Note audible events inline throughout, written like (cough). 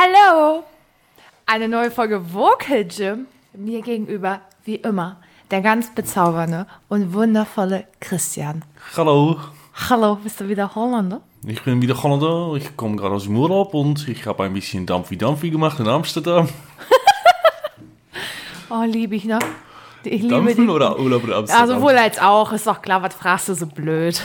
Hallo! Eine neue Folge Vocal Gym. Mir gegenüber, wie immer, der ganz bezaubernde und wundervolle Christian. Hallo, Hallo, bist du wieder Holländer? ich bin wieder Holländer. Ich komme gerade aus dem Urlaub und ich habe ein bisschen Dampfi Dampfi gemacht in Amsterdam. (laughs) Oh, liebe ich noch. Ich liebe Dampfen oder Urlaub in Amsterdam? Ja, sowohl als auch. Ist doch klar, was fragst du so blöd?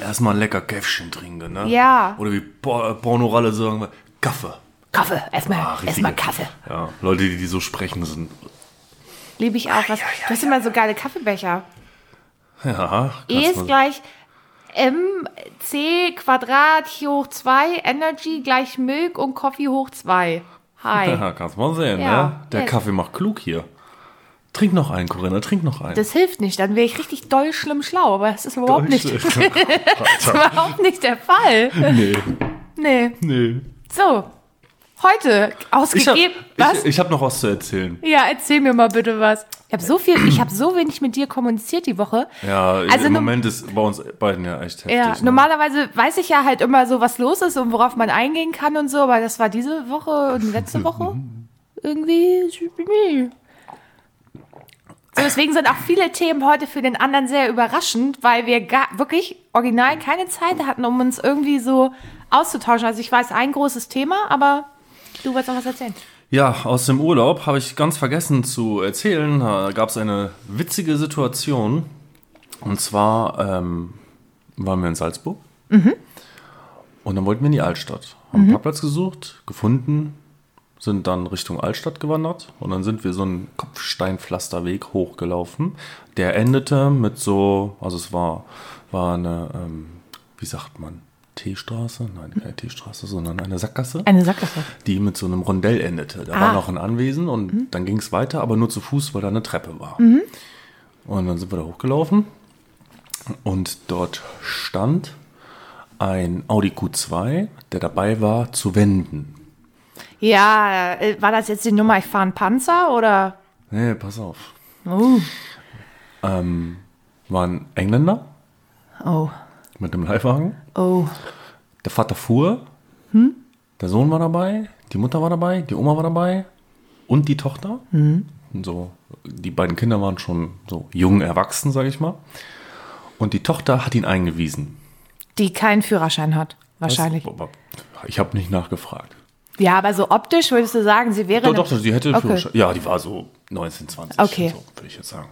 Erstmal ein lecker Käffchen trinken, ne? Ja. Oder wie Por- Pornoralle sagen, Kaffee. Kaffee, erstmal Ah, erstmal Kaffee. Ja, Leute, die, die so sprechen, sind. Liebe ich auch. Was, du hast immer so geile Kaffeebecher. Ja, E ist gleich MC Quadrat hoch 2, Energy gleich Milk und Coffee hoch 2. Hi. (laughs) Ja, kannst mal sehen, Ja. ne? Der Ja. Kaffee macht klug hier. Trink noch einen, Corinna, trink noch einen. Das hilft nicht, dann wäre ich richtig doll schlimm schlau, aber das ist überhaupt nicht, das (laughs) ist überhaupt nicht der Fall. Nee, Nee. nee. So, heute Ich habe ausgegeben. was? ich, ich hab noch was zu erzählen. ja, erzähl mir mal bitte was. Ich habe so viel, ich habe so wenig mit dir kommuniziert die Woche. Ja, Also im Moment ist bei uns beiden ja echt heftig. Ja, ne? normalerweise weiß ich ja halt immer so, was los ist und worauf man eingehen kann und so, aber das war diese Woche und letzte (laughs) Woche irgendwie. So, deswegen sind auch viele Themen heute für den anderen sehr überraschend, weil wir gar, wirklich original keine Zeit hatten, um uns irgendwie so auszutauschen. Also ich weiß ein großes Thema, aber du wolltest noch was erzählen. Ja, aus dem Urlaub habe ich ganz vergessen zu erzählen. Da gab es eine witzige Situation. Und zwar ähm, waren wir in Salzburg. Und dann wollten wir in die Altstadt. Haben einen Parkplatz gesucht, gefunden, sind dann Richtung Altstadt gewandert. Und dann sind wir so einen Kopfsteinpflasterweg hochgelaufen. Der endete mit so, also es war, war eine, ähm, wie sagt man, Teestraße? Nein, keine Teestraße, sondern eine Sackgasse Eine Sackgasse. die mit so einem Rondell endete. Da Ah. war noch ein Anwesen und dann ging es weiter, aber nur zu Fuß, weil da eine Treppe war. Und dann sind wir da hochgelaufen und dort stand ein Audi Q2, der dabei war zu wenden. Ja, äh, war das jetzt die Nummer, ich fahre einen Panzer oder? Nee, pass auf. Oh. Ähm, war ein Engländer Oh. mit einem Leihwagen. Oh. Der Vater fuhr, der Sohn war dabei, die Mutter war dabei, die Oma war dabei und die Tochter. Und so, die beiden Kinder waren schon so jung erwachsen, sage ich mal. Und die Tochter hat ihn eingewiesen. Die keinen Führerschein hat, wahrscheinlich. Das- Ich habe nicht nachgefragt. Ja, aber so optisch würdest du sagen, sie wäre. Doch, doch, sie hätte Okay. Führerschein. Ja, die war so 19, 20, Okay. so, würde ich jetzt sagen.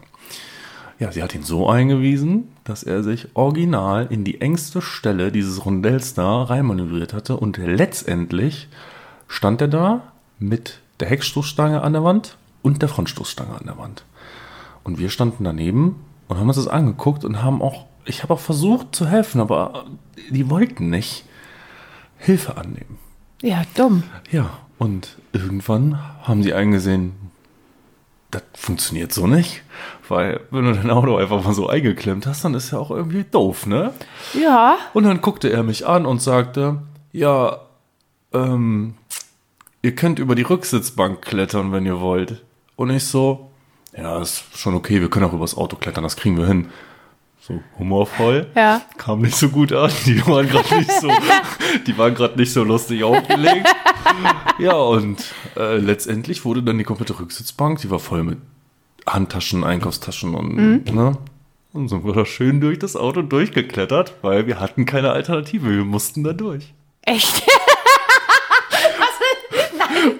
Ja, sie hat ihn so eingewiesen, dass er sich original in die engste Stelle dieses Rondells da reinmanövriert hatte und letztendlich stand er da mit der Heckstoßstange an der Wand und der Frontstoßstange an der Wand. Und wir standen daneben und haben uns das angeguckt und haben auch, ich habe auch versucht zu helfen, aber die wollten nicht Hilfe annehmen. Ja, dumm. Ja, und irgendwann haben sie eingesehen, das funktioniert so nicht. Weil, wenn du dein Auto einfach mal so eingeklemmt hast, dann ist ja auch irgendwie doof, ne? Ja. Und dann guckte er mich an und sagte, ja, ähm, ihr könnt über die Rücksitzbank klettern, wenn ihr wollt. Und ich so, ja, ist schon okay, wir können auch übers Auto klettern, das kriegen wir hin. So humorvoll. Ja. Kam nicht so gut an. Die waren gerade nicht so, (laughs) die waren gerade nicht so lustig aufgelegt. Ja, und äh, letztendlich wurde dann die komplette Rücksitzbank, die war voll mit Handtaschen, Einkaufstaschen und, ne? Und sind wir da schön durch das Auto durchgeklettert, weil wir hatten keine Alternative. Wir mussten da durch. Echt?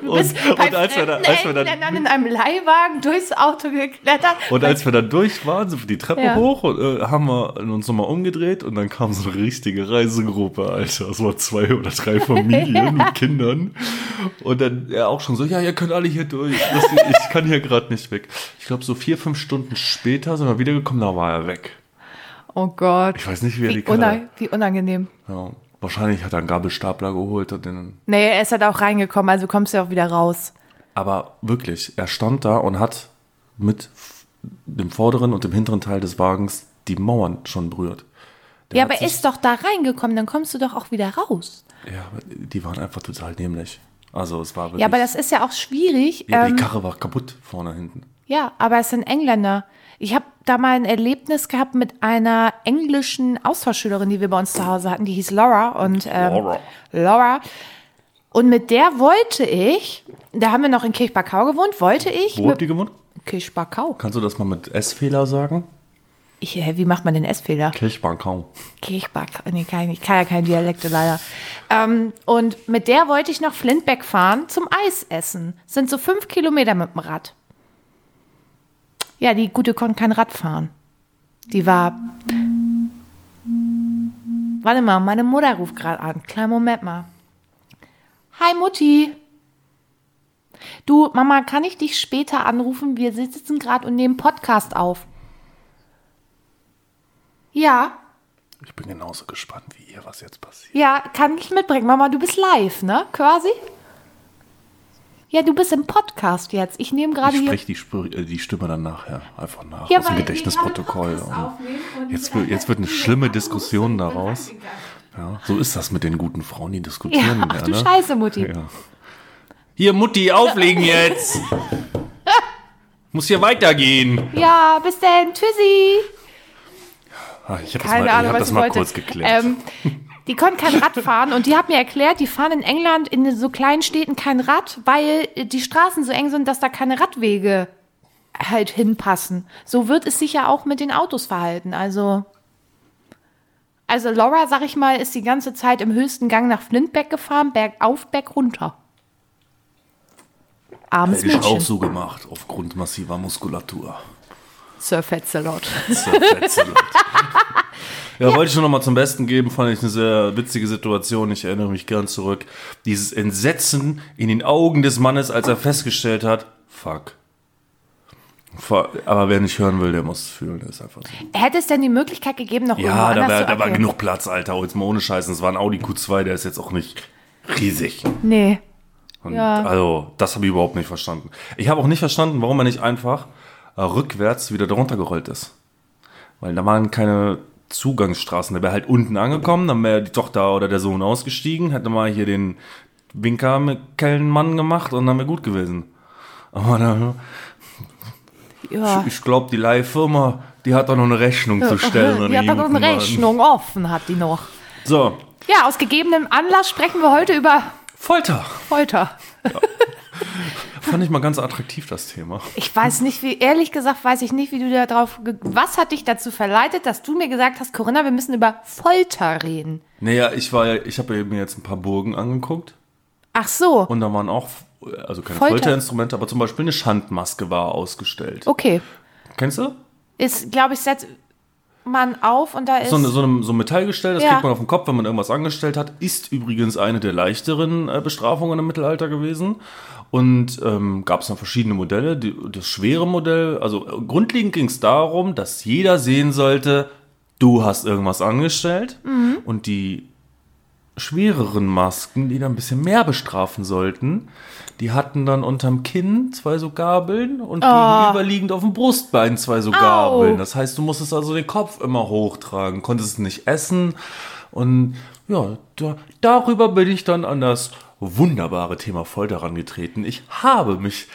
Du bist Und- und als wir da- fremden als wir dann- Engländern in einem Leihwagen durchs Auto geklettert. Und als wir dann durch waren, sind wir die Treppe Ja. hoch und äh, haben wir uns nochmal umgedreht und dann kam so eine richtige Reisegruppe, Alter. Es waren zwei oder drei (laughs) Familien mit Kindern. Und dann er auch schon so, ja, ihr könnt alle hier durch. Ich kann hier gerade nicht weg. Ich glaube, so vier, fünf Stunden später sind wir wiedergekommen, da war er weg. oh Gott. Ich weiß nicht, wie er die Karre... unang wie unangenehm. Ja, wahrscheinlich hat er einen Gabelstapler geholt und den Nee, er ist halt auch reingekommen, also kommst du auch wieder raus. Aber wirklich, er stand da und hat mit dem vorderen und dem hinteren Teil des Wagens die Mauern schon berührt. Der ja, aber ist doch da reingekommen, dann kommst du doch auch wieder raus. Ja, aber die waren einfach total dämlich. Also es war wirklich. Ja, aber das ist ja auch schwierig. Ja, ähm, die Karre war kaputt vorne hinten. Ja, aber es sind Engländer. Ich habe da mal ein Erlebnis gehabt mit einer englischen Austauschschülerin, die wir bei uns zu Hause hatten. Die hieß Laura und ähm, Laura. Laura. Und mit der wollte ich, da haben wir noch in Kirchbarkau gewohnt, wollte ich Wo habt ihr gewohnt? Kirchbarkau. Kannst du das mal mit S-Fehler sagen? Ich, hä, wie macht man den S-Fehler? Kirchbarkau. Kirchbarkau. Nee, kann ich, ich kann ja keine Dialekte leider. Ähm, und mit der wollte ich nach Flintbeck fahren zum Eis essen. Sind so fünf Kilometer mit dem Rad. Ja, die Gute konnte kein Rad fahren. Die war. Warte mal, meine Mutter ruft gerade an. Kleinen Moment mal. Hi Mutti. Du, Mama, kann ich dich später anrufen? Wir sitzen gerade und nehmen Podcast auf. Ja, Ich bin genauso gespannt wie ihr, was jetzt passiert. ja, kann ich mitbringen. Mama, du bist live, ne? Quasi? Ja, du bist im Podcast jetzt. Ich nehme gerade Ich spreche die, äh, die Stimme dann nachher einfach nach Ja, aus dem Gedächtnisprotokoll. jetzt, jetzt wird eine schlimme Diskussion daraus. Ja, so ist das mit den guten Frauen, die diskutieren. Ja, ach du gerne. Scheiße, Mutti. Ja. Hier, Mutti, auflegen jetzt! (laughs) Muss hier weitergehen. Ja, bis denn. Tschüssi. Ah, ich habe das mal, ich hab das mal kurz geklärt. Ähm, (laughs) die konnten kein Rad (laughs) fahren und die hat mir erklärt, die fahren in England in so kleinen Städten kein Rad, weil die Straßen so eng sind, dass da keine Radwege halt hinpassen. So wird es sich ja auch mit den Autos verhalten. Also, also Laura, sag ich mal, ist die ganze Zeit im höchsten Gang nach Flintbeck gefahren, bergauf, bergunter. Armes Hätte ich auch so gemacht, aufgrund massiver Muskulatur. Sir Fetzelot. So fetzelnd. (laughs) ja, wollte ich schon nochmal zum Besten geben, fand ich eine sehr witzige Situation. Ich erinnere mich gern zurück. Dieses Entsetzen in den Augen des Mannes, als er festgestellt hat, fuck. Aber wer nicht hören will, der muss fühlen, das ist einfach so. Hätte es denn die Möglichkeit gegeben, noch Ja, da, zu da war genug Platz, Alter. Jetzt mal ohne Scheißen. Es war ein Audi Q2, der ist jetzt auch nicht riesig. Nee. Und Ja. Also, das habe ich überhaupt nicht verstanden. Ich habe auch nicht verstanden, warum er nicht einfach äh, rückwärts wieder darunter gerollt ist. Weil da waren keine Zugangsstraßen. Der wäre halt unten angekommen, dann wäre die Tochter oder der Sohn ausgestiegen, hätte mal hier den Winker mit Kellenmann gemacht und dann wäre gut gewesen. Aber da, Ja. ich glaube, die Leihfirma, die hat da noch eine Rechnung zu stellen. (laughs) Die hat da noch eine. Rechnung offen, hat die noch. So, Ja, aus gegebenem Anlass sprechen wir heute über Folter. Folter. (laughs) Fand ich mal ganz attraktiv, das Thema. Ich weiß nicht, wie, ehrlich gesagt, weiß ich nicht, wie du da drauf, was hat dich dazu verleitet, dass du mir gesagt hast, Corinna, wir müssen über Folter reden? Naja, ich war ja, ich habe mir jetzt ein paar Burgen angeguckt. Ach so, Und da waren auch, also keine Folter. Folterinstrumente, aber zum Beispiel eine Schandmaske war ausgestellt. okay. Kennst du? Ist, glaube ich, setzt man auf und da ist. So, eine, so, ein, so ein Metallgestell, das Ja. kriegt man auf den Kopf, wenn man irgendwas angestellt hat. Ist übrigens eine der leichteren äh, Bestrafungen im Mittelalter gewesen. Und ähm, gab es dann verschiedene Modelle. Die, das schwere Modell, also äh, grundlegend ging es darum, dass jeder sehen sollte, du hast irgendwas angestellt. Mhm. Und die schwereren Masken, die dann ein bisschen mehr bestrafen sollten, die hatten dann unterm Kinn zwei so Gabeln und gegenüberliegend auf dem Brustbein zwei so Gabeln. Das heißt, du musstest also den Kopf immer hochtragen, konntest nicht essen. Und ja, da, darüber bin ich dann an das wunderbare Thema Folter herangetreten. Ich habe mich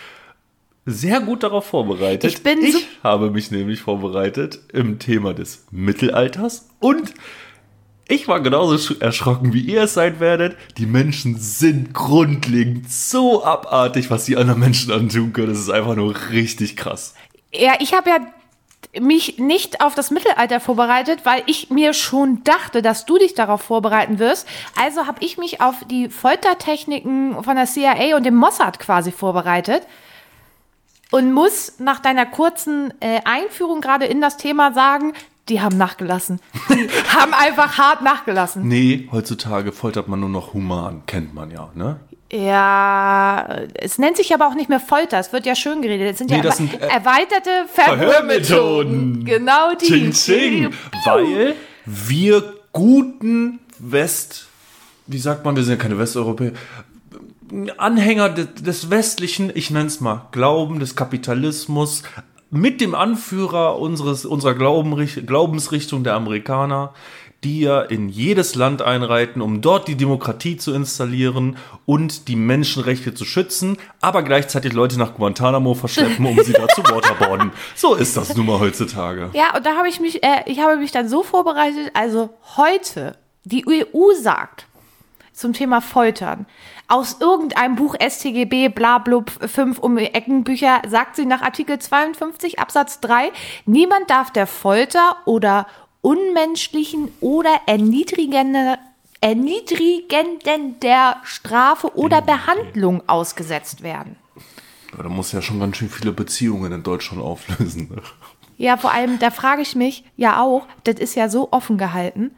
sehr gut darauf vorbereitet. Ich bin ich habe mich nämlich vorbereitet im Thema des Mittelalters und ich war genauso sch- erschrocken, wie ihr es sein werdet. Die Menschen sind grundlegend so abartig, was die anderen Menschen antun können. Das ist einfach nur richtig krass. Ja, ich habe ja mich nicht auf das Mittelalter vorbereitet, weil ich mir schon dachte, dass du dich darauf vorbereiten wirst. Also habe ich mich auf die Foltertechniken von der CIA und dem Mossad quasi vorbereitet und muss nach deiner kurzen äh, Einführung gerade in das Thema sagen, die haben nachgelassen. Die (laughs) haben einfach hart nachgelassen. Nee, heutzutage foltert man nur noch human, kennt man ja, ne? Ja, es nennt sich aber auch nicht mehr Folter, es wird ja schön geredet. Es sind Nee, ja sind, äh, erweiterte Verhörmethoden. Verhörmethoden. Genau die. Ching, ching. Weil wir guten West, wie sagt man, wir sind ja keine Westeuropäer, Anhänger des, des westlichen, ich nenne es mal, Glauben des Kapitalismus, mit dem Anführer unseres, unserer Glaubensrichtung der Amerikaner, die ja in jedes Land einreiten, um dort die Demokratie zu installieren und die Menschenrechte zu schützen, aber gleichzeitig Leute nach Guantanamo verschleppen, um sie da zu waterboarden. (laughs) So ist das nun mal heutzutage. Ja, und da habe ich mich, äh, ich habe mich dann so vorbereitet, also heute, die EU sagt zum Thema Foltern, aus irgendeinem Buch STGB, bla blub, 5 um Eckenbücher, sagt sie nach Artikel 52 Absatz 3, niemand darf der Folter oder unmenschlichen oder erniedrigender erniedrigenden der Strafe oder Behandlung ausgesetzt werden. Da muss ja schon ganz schön viele Beziehungen in Deutschland auflösen. Ne? Ja, vor allem, da frage ich mich ja auch, das ist ja so offen gehalten,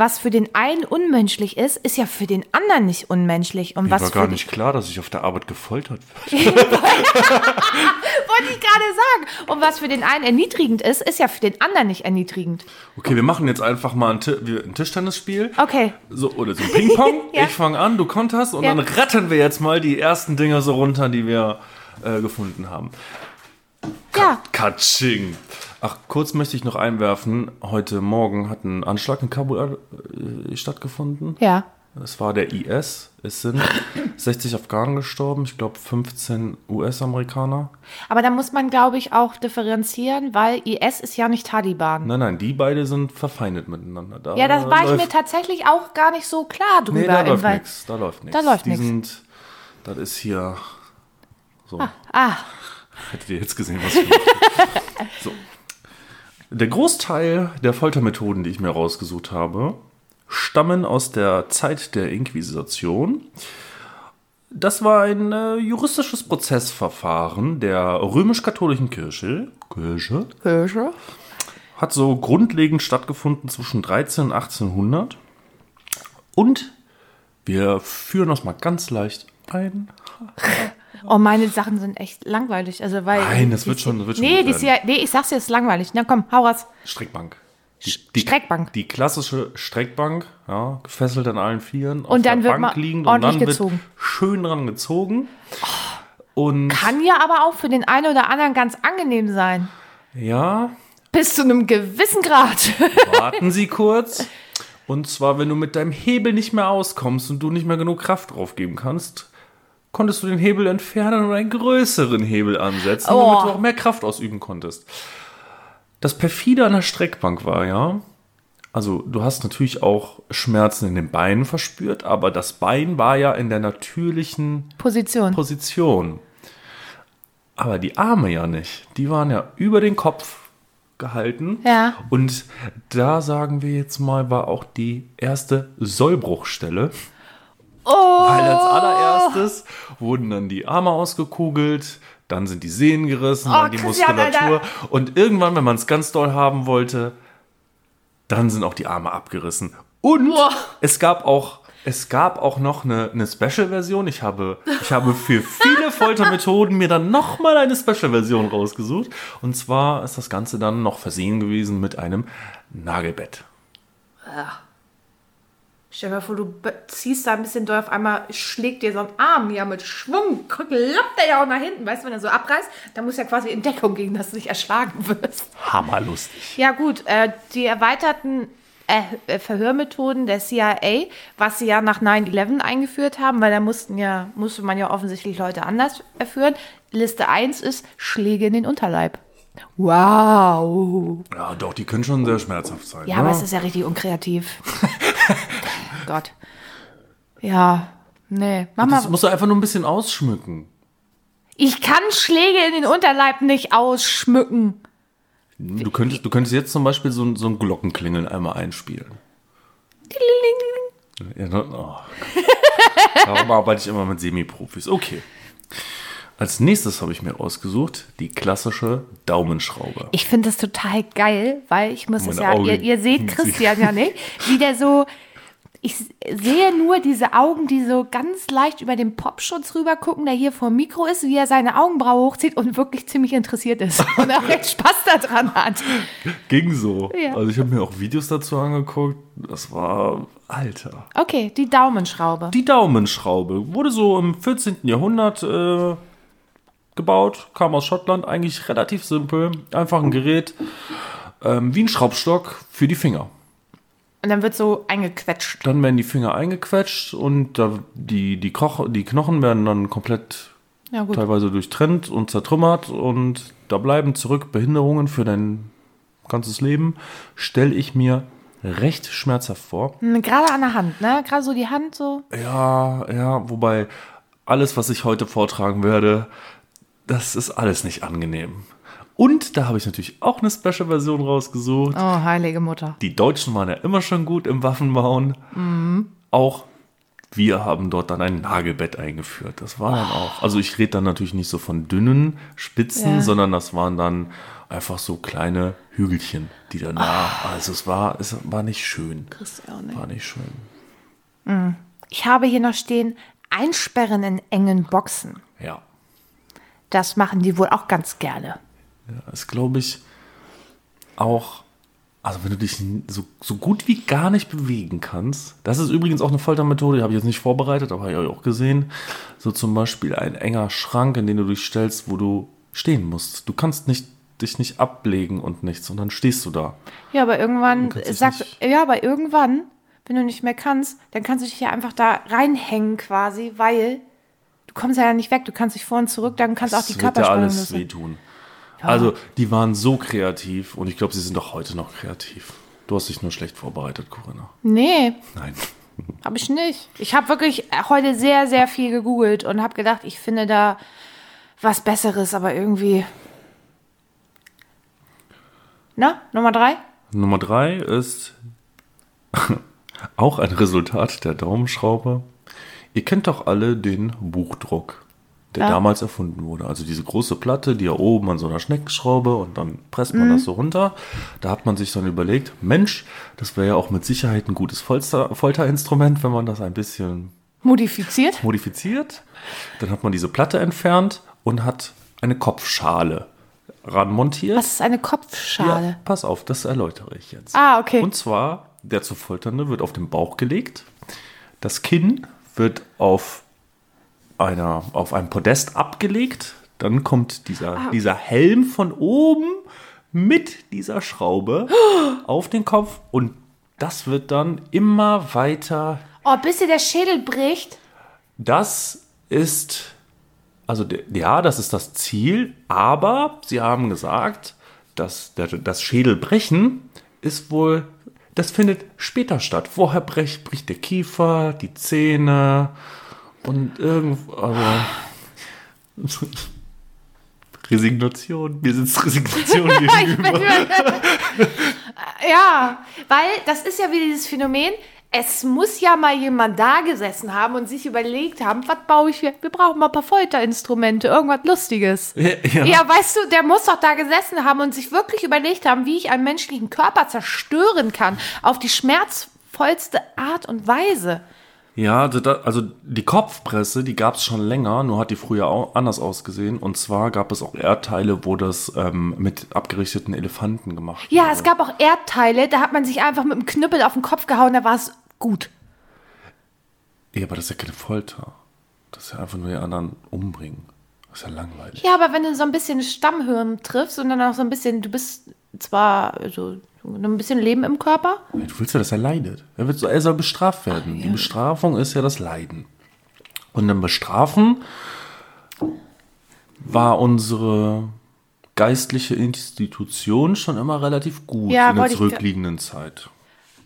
was für den einen unmenschlich ist, ist ja für den anderen nicht unmenschlich. Und Mir was war gar nicht klar, dass ich auf der Arbeit gefoltert (laughs) werde. Wollte ich gerade sagen. Und was für den einen erniedrigend ist, ist ja für den anderen nicht erniedrigend. Okay, wir machen jetzt einfach mal ein, ein Tischtennisspiel. Okay. So, oder so ein Ping-Pong. (laughs) Ja. Ich fange an, du konterst und Ja. dann rattern wir jetzt mal die ersten Dinger so runter, die wir äh, gefunden haben. Ja. Katsching. Ach, kurz möchte ich noch einwerfen. Heute Morgen hat ein Anschlag in Kabul äh, stattgefunden. Ja. Es war der IS. Es sind (coughs) 60 Afghanen gestorben. Ich glaube 15 US-Amerikaner. Aber da muss man, glaube ich, auch differenzieren, weil IS ist ja nicht Taliban. Nein, nein, die beide sind verfeindet miteinander. Da Ja, das war ich mir tatsächlich auch gar nicht so klar drüber. Nee, da läuft nichts. Da läuft nichts. Da läuft sind, das ist hier so. Ah, Hättet ihr jetzt gesehen, was ich. So. Der Großteil der Foltermethoden, die ich mir rausgesucht habe, stammen aus der Zeit der Inquisition. Das war ein äh, juristisches Prozessverfahren der römisch-katholischen Kirche. Kirche? Kirche. Hat so grundlegend stattgefunden zwischen 13 und 1800. Und wir führen das mal ganz leicht ein. Oh, meine Sachen sind echt langweilig. Also, weil Nein, das wird schon- das wird schon nee, gut die nee, ich sag's dir, es ist langweilig. Na komm, hau raus. Streckbank. Streckbank. Die klassische Streckbank, ja, gefesselt an allen Vieren. Und dann wird mal liegend ordentlich und dann gezogen. wird schön dran gezogen. Und Kann ja aber auch für den einen oder anderen ganz angenehm sein. ja, Bis zu einem gewissen Grad. (laughs) warten Sie kurz. Und zwar, wenn du mit deinem Hebel nicht mehr auskommst und du nicht mehr genug Kraft drauf geben kannst, konntest du den Hebel entfernen und einen größeren Hebel ansetzen, Oh. damit du auch mehr Kraft ausüben konntest. Das perfide an der Streckbank war ja, also du hast natürlich auch Schmerzen in den Beinen verspürt, aber das Bein war ja in der natürlichen Position. Position. Aber die Arme ja nicht. Die waren ja über den Kopf gehalten. Ja. Und da sagen wir jetzt mal, war auch die erste Sollbruchstelle. Oh, Weil als allererstes wurden dann die Arme ausgekugelt, dann sind die Sehnen gerissen, Oh, dann die Christian, Muskulatur. Alter. Und irgendwann, wenn man es ganz doll haben wollte, dann sind auch die Arme abgerissen. Und Boah. es gab auch, es gab auch noch eine, eine Special-Version. Ich habe, ich habe für viele (laughs) Foltermethoden mir dann nochmal eine Special-Version rausgesucht. Und zwar ist das Ganze dann noch versehen gewesen mit einem Nagelbett. Stell dir mal vor, du ziehst da ein bisschen doll, auf einmal schlägt dir so ein Arm ja mit Schwung, klappt der ja auch nach hinten, weißt du, wenn er so abreißt, dann muss ja quasi in Deckung gehen, dass du nicht erschlagen wirst. Hammerlustig. Ja gut, äh, die erweiterten äh, äh, Verhörmethoden der CIA, was sie ja nach 9-11 eingeführt haben, weil da mussten ja, musste man ja offensichtlich Leute anders erführen. Liste 1 ist Schläge in den Unterleib. Wow. Ja, doch, die können schon sehr schmerzhaft sein. Ja, ne? aber es ist ja richtig unkreativ. (laughs) Gott. Ja, nee. Mach Das mal. musst du einfach nur ein bisschen ausschmücken. Ich kann Schläge in den Unterleib nicht ausschmücken. Du könntest, du könntest jetzt zum Beispiel so, ein- so ein Glockenklingeln einmal einspielen. Ja, ne? oh. Darum arbeite ich immer mit Semi-Profis. Okay. Als nächstes habe ich mir ausgesucht die klassische Daumenschraube. Ich finde das total geil, weil ich muss es Meine ja, Augen ihr, ihr seht Christian ja nicht, wie der so, ich sehe nur diese Augen, die so ganz leicht über den Popschutz rüber gucken, der hier vor dem Mikro ist, wie er seine Augenbraue hochzieht und wirklich ziemlich interessiert ist (laughs) und auch jetzt Spaß daran hat. Ging so. Ja. Also ich habe mir auch Videos dazu angeguckt. Das war, Alter. Okay, die Daumenschraube. Die Daumenschraube wurde so im 14. Jahrhundert äh, gebaut, kam aus Schottland, eigentlich relativ simpel. Einfach ein Gerät ähm, wie ein Schraubstock für die Finger. Und dann wird so eingequetscht. Dann werden die Finger eingequetscht und da, die, die, Koch, die Knochen werden dann komplett Ja, teilweise durchtrennt und zertrümmert und da bleiben zurück Behinderungen für dein ganzes Leben. Stelle ich mir recht schmerzhaft vor. Gerade an der Hand, ne? Gerade so die Hand so. Ja, ja, wobei alles, was ich heute vortragen werde, das ist alles nicht angenehm. Und da habe ich natürlich auch eine Special-Version rausgesucht. Oh, heilige Mutter. Die Deutschen waren ja immer schon gut im Waffenbauen. Auch wir haben dort dann ein Nagelbett eingeführt. Das war dann auch. Also ich rede dann natürlich nicht so von dünnen Spitzen, Ja. sondern das waren dann einfach so kleine Hügelchen, die dann da. Also es war, es war nicht schön. Kriegst du auch nicht. War nicht schön. Ich habe hier noch stehen, einsperren in engen Boxen. Ja. Das machen die wohl auch ganz gerne. Das glaube ich auch, also wenn du dich so, so gut wie gar nicht bewegen kannst, das ist übrigens auch eine Foltermethode, die habe ich jetzt nicht vorbereitet, aber habe ich auch gesehen. So zum Beispiel ein enger Schrank, in den du dich stellst, wo du stehen musst. Du kannst nicht, dich nicht ablegen und nichts und dann stehst du da. Ja, aber irgendwann nicht- ja, aber irgendwann, wenn du nicht mehr kannst, dann kannst du dich ja einfach da reinhängen quasi, weil du kommst ja nicht weg. Du kannst dich vor und zurück, dann kannst auch die Das wird ja Körperspannung alles lösen. Also, die waren so kreativ und ich glaube, sie sind auch heute noch kreativ. Du hast dich nur schlecht vorbereitet, Corinna. Nee, Nein. (laughs) habe ich nicht. Ich habe wirklich heute sehr, sehr viel gegoogelt und habe gedacht, ich finde da was Besseres, aber irgendwie. Na, Nummer drei? Nummer drei ist (laughs) auch ein Resultat der Daumenschraube. Ihr kennt doch alle den Buchdruck, der Ja. damals erfunden wurde. Also diese große Platte, die ja oben an so einer Schneckenschraube und dann presst man das so runter. Da hat man sich dann überlegt, Mensch, das wäre ja auch mit Sicherheit ein gutes Folter Folterinstrument, wenn man das ein bisschen Modifiziert? modifiziert. Dann hat man diese Platte entfernt und hat eine Kopfschale ranmontiert. Was ist eine Kopfschale? Ja, pass auf, das erläutere ich jetzt. Ah, okay. Und zwar, der zu Folternde wird auf den Bauch gelegt. Das Kinn wird auf, einer, auf einem Podest abgelegt. Dann kommt dieser, Ah. dieser Helm von oben mit dieser Schraube (gasps) auf den Kopf. Und das wird dann immer weiter. Oh, bis dir der Schädel bricht. Das ist, also ja, das ist das Ziel. Aber sie haben gesagt, dass das Schädelbrechen ist wohl, das findet später statt. Vorher bricht, bricht der Kiefer, die Zähne und irgendwo, aber (laughs) Resignation, mir sitzt Resignation (laughs) gegenüber. (laughs) Ja, weil das ist ja wieder dieses Phänomen. Es muss ja mal jemand da gesessen haben und sich überlegt haben, was baue ich hier? Wir brauchen mal ein paar Folterinstrumente, irgendwas Lustiges. Ja, ja. Ja, weißt du, der muss doch da gesessen haben und sich wirklich überlegt haben, wie ich einen menschlichen Körper zerstören kann, auf die schmerzvollste Art und Weise. Ja, also also die Kopfpresse, die gab es schon länger, nur hat die früher auch anders ausgesehen. Und zwar gab es auch Erdteile, wo das ähm, mit abgerichteten Elefanten gemacht Ja, wurde. es gab auch Erdteile, da hat man sich einfach mit dem Knüppel auf den Kopf gehauen, da war es gut. Ja, aber das ist ja keine Folter. Das ist ja einfach nur die anderen umbringen. Das ist ja langweilig. Ja, aber wenn du so ein bisschen Stammhirn triffst und dann auch so ein bisschen, du bist zwar so ein bisschen Leben im Körper. Du willst ja, dass er leidet. Er, wird so, er soll bestraft werden. Die Bestrafung ist ja das Leiden. Und dann bestrafen war unsere geistliche Institution schon immer relativ gut Ja, in der wollte ich- zurückliegenden Zeit.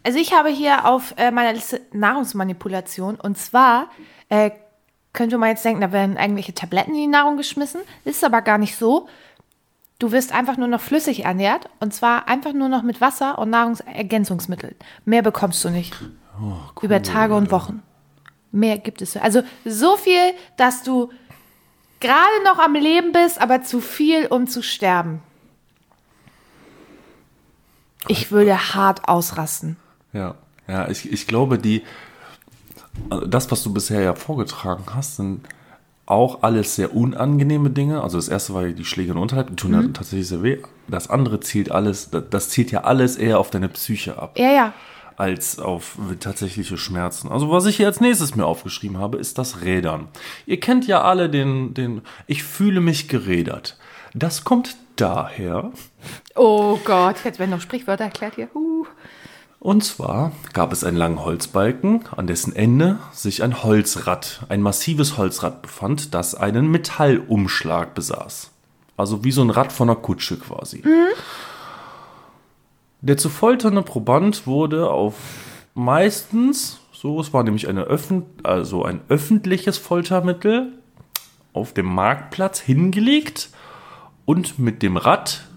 Also ich habe hier auf äh, meiner Liste Nahrungsmanipulation und zwar äh, könnte man jetzt denken, da werden irgendwelche Tabletten in die Nahrung geschmissen. Ist aber gar nicht so. Du wirst einfach nur noch flüssig ernährt und zwar einfach nur noch mit Wasser und Nahrungsergänzungsmitteln. Mehr bekommst du nicht. Über Tage und Wochen. Mehr gibt es. Also so viel, dass du gerade noch am Leben bist, aber zu viel, um zu sterben. Ich würde hart ausrasten. Ja, ja ich, ich glaube, die, also das, was du bisher ja vorgetragen hast, sind auch alles sehr unangenehme Dinge. Also das erste war die Schläge in den Unterleib, die tun ja tatsächlich sehr weh. Das andere zielt alles, das, das zielt ja alles eher auf deine Psyche ab, Ja, ja. als auf tatsächliche Schmerzen. Also was ich hier als nächstes mir aufgeschrieben habe, ist das Rädern. Ihr kennt ja alle den, den, ich fühle mich gerädert. Das kommt daher, Oh Gott, jetzt werden noch Sprichwörter erklärt hier. Uh. Und zwar gab es einen langen Holzbalken, an dessen Ende sich ein Holzrad, ein massives Holzrad befand, das einen Metallumschlag besaß. Also wie so ein Rad von einer Kutsche quasi. Der zu folternde Proband wurde auf meistens, so es war nämlich eine Öffn also ein öffentliches Foltermittel, auf dem Marktplatz hingelegt und mit dem Rad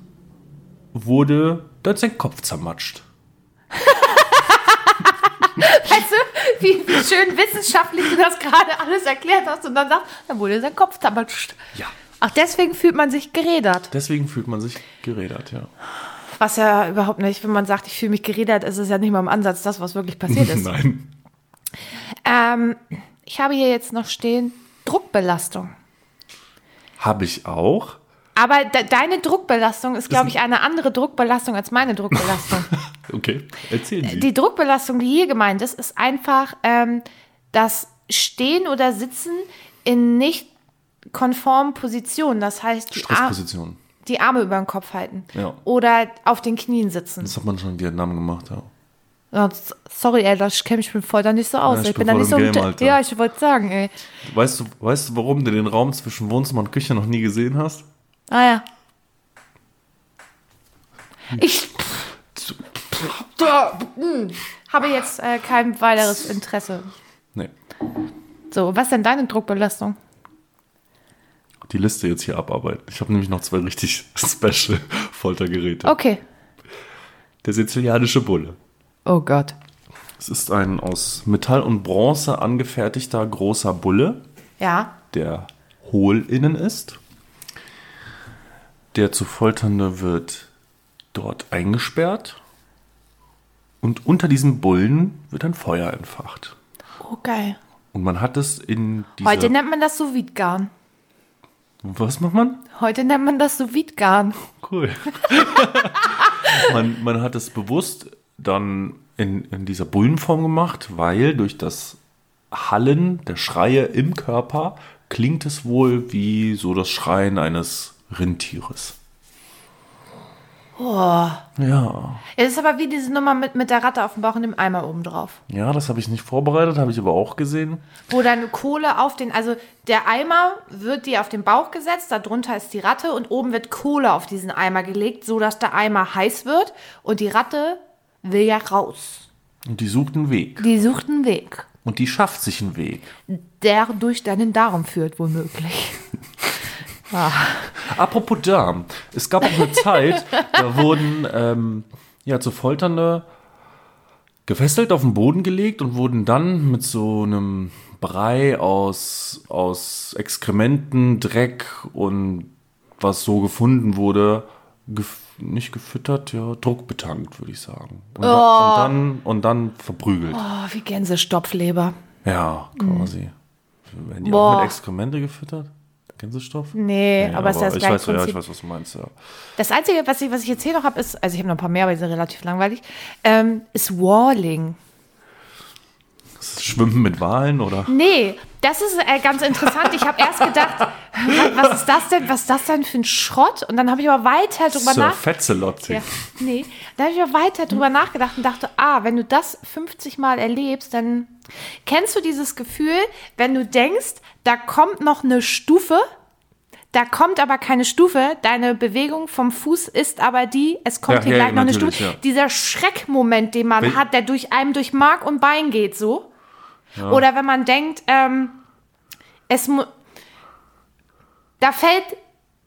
wurde dann sein Kopf zermatscht. (laughs) Weißt du, wie, wie schön wissenschaftlich du das gerade alles erklärt hast und dann sagst, dann wurde sein Kopf zermatscht. Ja. Ach, deswegen fühlt man sich gerädert. Deswegen fühlt man sich gerädert, ja. Was ja überhaupt nicht, wenn man sagt, ich fühle mich gerädert, ist es ja nicht mal im Ansatz das, was wirklich passiert ist. (laughs) Nein. ähm, ich habe hier jetzt noch stehen, Druckbelastung. Habe ich auch. Aber de deine Druckbelastung ist, glaube ich, eine andere Druckbelastung als meine (laughs) Druckbelastung. Okay, erzählen Sie. Die Druckbelastung, die hier gemeint ist, ist einfach ähm, das Stehen oder Sitzen in nicht konformen Positionen. Das heißt, die, Ar die Arme über den Kopf halten. Ja. Oder auf den Knien sitzen. Das hat man schon in Vietnam gemacht, ja. Sorry, ey, das kenne ich mich voll da nicht so aus. Ja, ich ich bin bin da nicht so. Game, Te- Alter. Ja, ich wollte sagen, ey. Weißt du, weißt du, warum du den Raum zwischen Wohnzimmer und Küche noch nie gesehen hast? Ah ja. Ich habe jetzt äh, kein weiteres Interesse. Nee. So, was ist denn deine Druckbelastung? Die Liste jetzt hier abarbeiten. Ich habe nämlich noch zwei richtig (laughs) special Foltergeräte. Okay. Der sizilianische Bulle. Oh Gott. Es ist ein aus Metall und Bronze angefertigter großer Bulle, Ja. der hohl innen ist. Der zu Folternde wird dort eingesperrt. Und unter diesem Bullen wird ein Feuer entfacht. Oh, geil. Und man hat es in dieser... Heute nennt man das sous garn Was macht man? Heute nennt man das sous garn Cool. (laughs) man, man hat es bewusst dann in, in dieser Bullenform gemacht, weil durch das Hallen der Schreie im Körper klingt es wohl wie so das Schreien eines Rindtieres. Oh. Ja, Es ist aber wie diese Nummer mit, mit der Ratte auf dem Bauch und dem Eimer oben drauf. ja, das habe ich nicht vorbereitet, habe ich aber auch gesehen. Wo dann Kohle auf den, also der Eimer wird dir auf den Bauch gesetzt, darunter ist die Ratte und oben wird Kohle auf diesen Eimer gelegt, sodass der Eimer heiß wird und die Ratte will ja raus. Und die sucht einen Weg. Die sucht einen Weg, Und die schafft sich einen Weg. der durch deinen Darm führt, womöglich. (laughs) Apropos Darm. Es gab auch eine Zeit, da wurden ähm, ja, zu Folternde gefesselt auf den Boden gelegt und wurden dann mit so einem Brei aus, aus Exkrementen, Dreck und was so gefunden wurde, gef nicht gefüttert, ja, druckbetankt, würde ich sagen. Und, da, und, dann, und dann verprügelt. Oh, wie Gänsestopfleber. Ja, quasi. Werden die Boah. auch mit Exkremente gefüttert? Gänsestoff? Nee, aber es ist ja das ich gleiche weiß, ja, ich weiß, was du meinst, ja. Das Einzige, was ich, was ich jetzt hier noch habe, ist, also ich habe noch ein paar mehr, aber die sind relativ langweilig, ähm, ist Walling. Schwimmen mit Walen oder? Nee, das ist äh, ganz interessant. Ich habe erst gedacht, (laughs) wa- was ist das denn? Was ist das denn für ein Schrott? Und dann habe ich aber weiter drüber Sir nach. Fetzelotti. Ja, nee, da habe ich aber weiter drüber nachgedacht und dachte, ah, wenn du das 50 Mal erlebst, dann kennst du dieses Gefühl, wenn du denkst, da kommt noch eine Stufe, da kommt aber keine Stufe, deine Bewegung vom Fuß ist aber die, es kommt Ja, hier ja, gleich noch eine Stufe. ja. Dieser Schreckmoment, den man Wenn- hat, der durch einem durch Mark und Bein geht, so. Oder wenn man denkt, ähm, es da fällt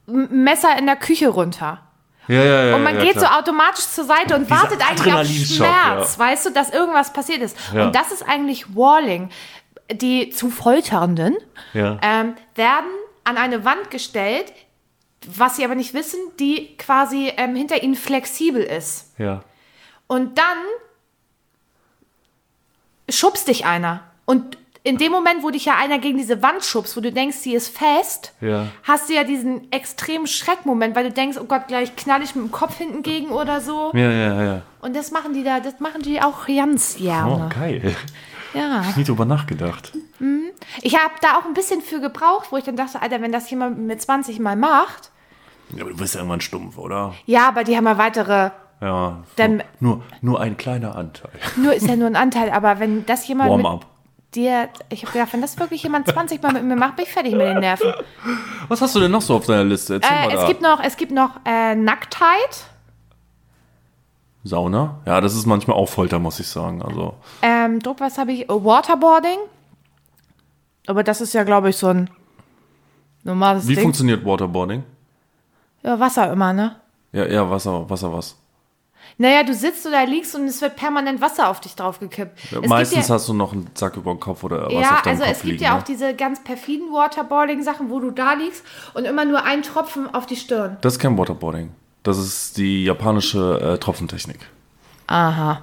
ein Messer in der Küche runter. Ja, ja, ja. Und man ja, geht so klar. automatisch zur Seite und Dieser wartet eigentlich auf Schmerz, ja. weißt du, dass irgendwas passiert ist. Ja. Und das ist eigentlich Walling. Die zu Folternden Ja. ähm, werden an eine Wand gestellt, was sie aber nicht wissen, die quasi ähm, hinter ihnen flexibel ist. ja. Und dann schubst dich einer. Und in dem Moment, wo dich ja einer gegen diese Wand schubst, wo du denkst, sie ist fest, Ja. hast du ja diesen extremen Schreckmoment, weil du denkst, oh Gott, gleich knall ich mit dem Kopf hinten gegen oder so. Ja, ja, ja. Und das machen die da, das machen die auch ganz Oh, gerne. geil. Ja. Nie drüber nachgedacht. Ich habe da auch ein bisschen für gebraucht, wo ich dann dachte, Alter, wenn das jemand mit 20 Mal macht, Ja, aber du bist ja irgendwann stumpf, oder? ja, aber die haben ja weitere Ja, Dann- nur, nur ein kleiner Anteil. Nur ist ja nur ein Anteil, aber wenn das jemand mit Warm-up. dir, ich habe gedacht, wenn das wirklich jemand 20 Mal mit mir macht, bin ich fertig mit den Nerven. Was hast du denn noch so auf deiner Liste? Äh, es gibt noch, es gibt noch äh, Nacktheit. Sauna? Ja, das ist manchmal auch Folter, muss ich sagen. Also, Ähm, Druck, was habe ich? Waterboarding. Aber das ist ja, glaube ich, so ein normales wie Ding. funktioniert Waterboarding? Ja, Wasser immer, ne? Ja, eher Wasser, Wasser was. Naja, du sitzt oder liegst und es wird permanent Wasser auf dich draufgekippt. Es Meistens ja, hast du noch einen Sack über den Kopf oder was ja, auf deinem also Kopf es gibt liegen. ja ne? auch diese ganz perfiden Waterboarding-Sachen, wo du da liegst und immer nur ein Tropfen auf die Stirn. Das ist kein Waterboarding. Das ist die japanische äh, Tropfentechnik. Aha.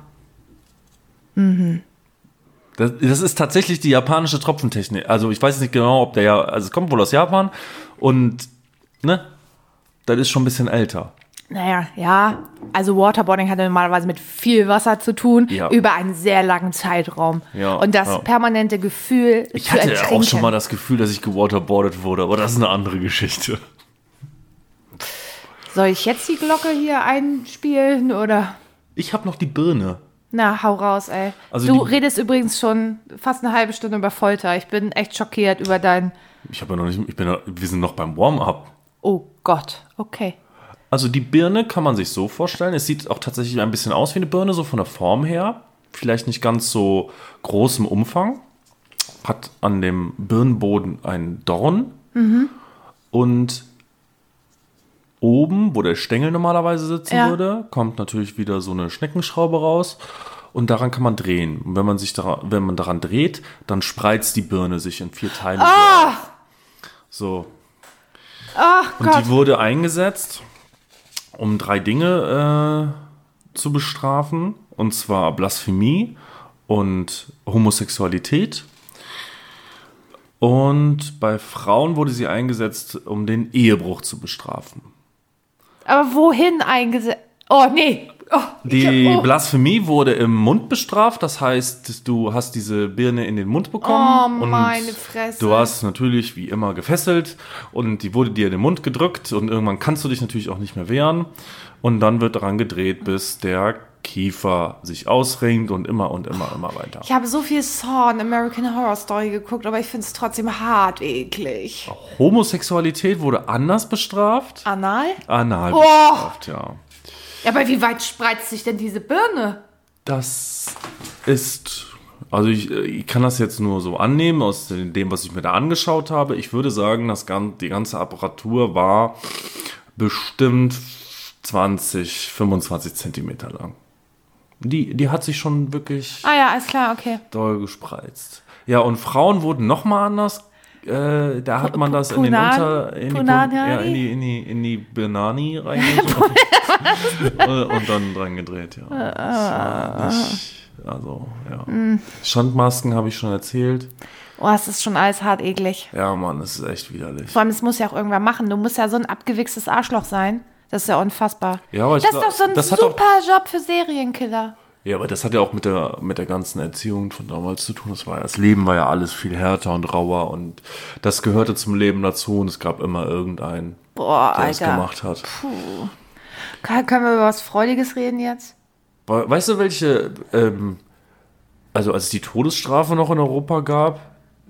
Das, das ist tatsächlich die japanische Tropfentechnik. Also ich weiß nicht genau, ob der ja, also es kommt wohl aus Japan und ne, das ist schon ein bisschen älter. Naja, ja. Also Waterboarding hat ja normalerweise mit viel Wasser zu tun, Ja. über einen sehr langen Zeitraum. Ja, und das ja. permanente Gefühl Ich hatte ertrinken. auch schon mal das Gefühl, dass ich gewaterboardet wurde, aber das ist eine andere Geschichte. Soll ich jetzt die Glocke hier einspielen oder? Ich habe noch die Birne. Na, hau raus, ey. Also du redest übrigens schon fast eine halbe Stunde über Folter. Ich bin echt schockiert über dein. Ich habe ja noch nicht, ich bin, wir sind noch beim Warm-up. Oh Gott, okay. Also die Birne kann man sich so vorstellen. Es sieht auch tatsächlich ein bisschen aus wie eine Birne, so von der Form her. Vielleicht nicht ganz so groß im Umfang. Hat an dem Birnenboden einen Dorn. Und oben, wo der Stängel normalerweise sitzen Ja. würde, kommt natürlich wieder so eine Schneckenschraube raus. Und daran kann man drehen. Und wenn man sich daran, wenn man daran dreht, dann spreizt die Birne sich in vier Teile. So. Ach Und Gott. die wurde eingesetzt, um drei Dinge äh, zu bestrafen. Und zwar Blasphemie und Homosexualität. Und bei Frauen wurde sie eingesetzt, um den Ehebruch zu bestrafen. Aber wohin eingesetzt? Oh, nee. Oh, Die ich, oh. Blasphemie wurde im Mund bestraft, das heißt, du hast diese Birne in den Mund bekommen. Oh, und meine Fresse. Du warst natürlich wie immer gefesselt und die wurde dir in den Mund gedrückt und irgendwann kannst du dich natürlich auch nicht mehr wehren. Und dann wird daran gedreht, bis der Kiefer sich ausringt und immer und immer, immer weiter. Ich habe so viel Saw und American Horror Story geguckt, aber ich finde es trotzdem hart eklig. Homosexualität wurde anders bestraft. Anal? Anal Oh. bestraft, ja. Ja, aber wie weit spreizt sich denn diese Birne? Das ist, also ich, ich kann das jetzt nur so annehmen aus dem, was ich mir da angeschaut habe. Ich würde sagen, das, die ganze Apparatur war bestimmt 20, 25 Zentimeter lang. Die, die hat sich schon wirklich Ah ja, alles klar, okay. doll gespreizt. Ja, und Frauen wurden noch mal anders. Äh, da hat man das in den Unter, in die, ja, in die, in die, in die Banani (laughs) reingeschmissen und dann dran gedreht, ja. Nicht, also, ja. Schandmasken habe ich schon erzählt. Oh, es ist schon alles hart eklig. Ja, Mann, das ist echt widerlich. Vor allem, es muss ja auch irgendwer machen. Du musst ja so ein abgewichstes Arschloch sein. Das ist ja unfassbar. Ja, aber das ist doch so ein super Job für Serienkiller. Ja, aber das hat ja auch mit der, mit der ganzen Erziehung von damals zu tun. Das, war, das Leben war ja alles viel härter und rauer und das gehörte zum Leben dazu und es gab immer irgendeinen, Boah, der es gemacht hat. Kann, können wir über was Freudiges reden jetzt? We- Weißt du, welche, ähm, also als es die Todesstrafe noch in Europa gab,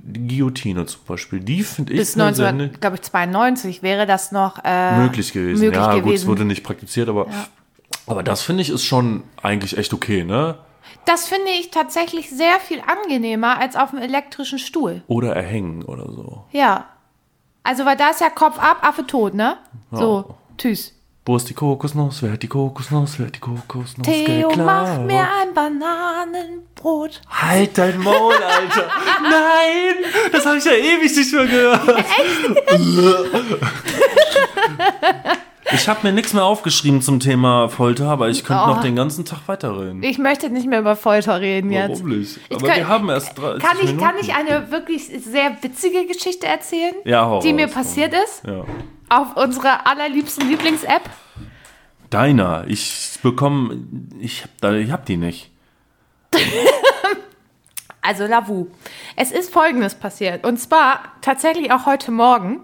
Guillotine zum Beispiel, die finde ich Bis eine sehr 19, glaube ich, 92 wäre das noch äh, möglich gewesen. möglich ja, gut, es gewesen. wurde nicht praktiziert, aber, aber das finde ich ist schon eigentlich echt okay, ne? Das finde ich tatsächlich sehr viel angenehmer als auf dem elektrischen Stuhl. Oder erhängen oder so. Ja. Also, weil da ist ja Kopf ab, Affe tot, ne? So, tschüss. Wo ist die Kokosnuss? Wer hat die Kokosnuss? Wer hat die Kokosnuss Theo, mach geklaut? mir ein Bananenbrot. Halt dein Maul, Alter! Nein! Das habe ich ja ewig nicht mehr gehört. Ich habe mir nichts mehr aufgeschrieben zum Thema Folter, aber ich könnte Oh. noch den ganzen Tag weiterreden. Ich möchte nicht mehr über Folter reden jetzt. Warum nicht? Ich Aber kann- wir haben erst 30 Kann ich, Minuten. kann ich eine wirklich sehr witzige Geschichte erzählen, Ja, die mir passiert ist? Ja. Auf unserer allerliebsten Lieblings-App? Deiner. Ich bekomme. Ich hab, ich hab die nicht. (laughs) Also Lavu. Es ist Folgendes passiert. Und zwar tatsächlich auch heute Morgen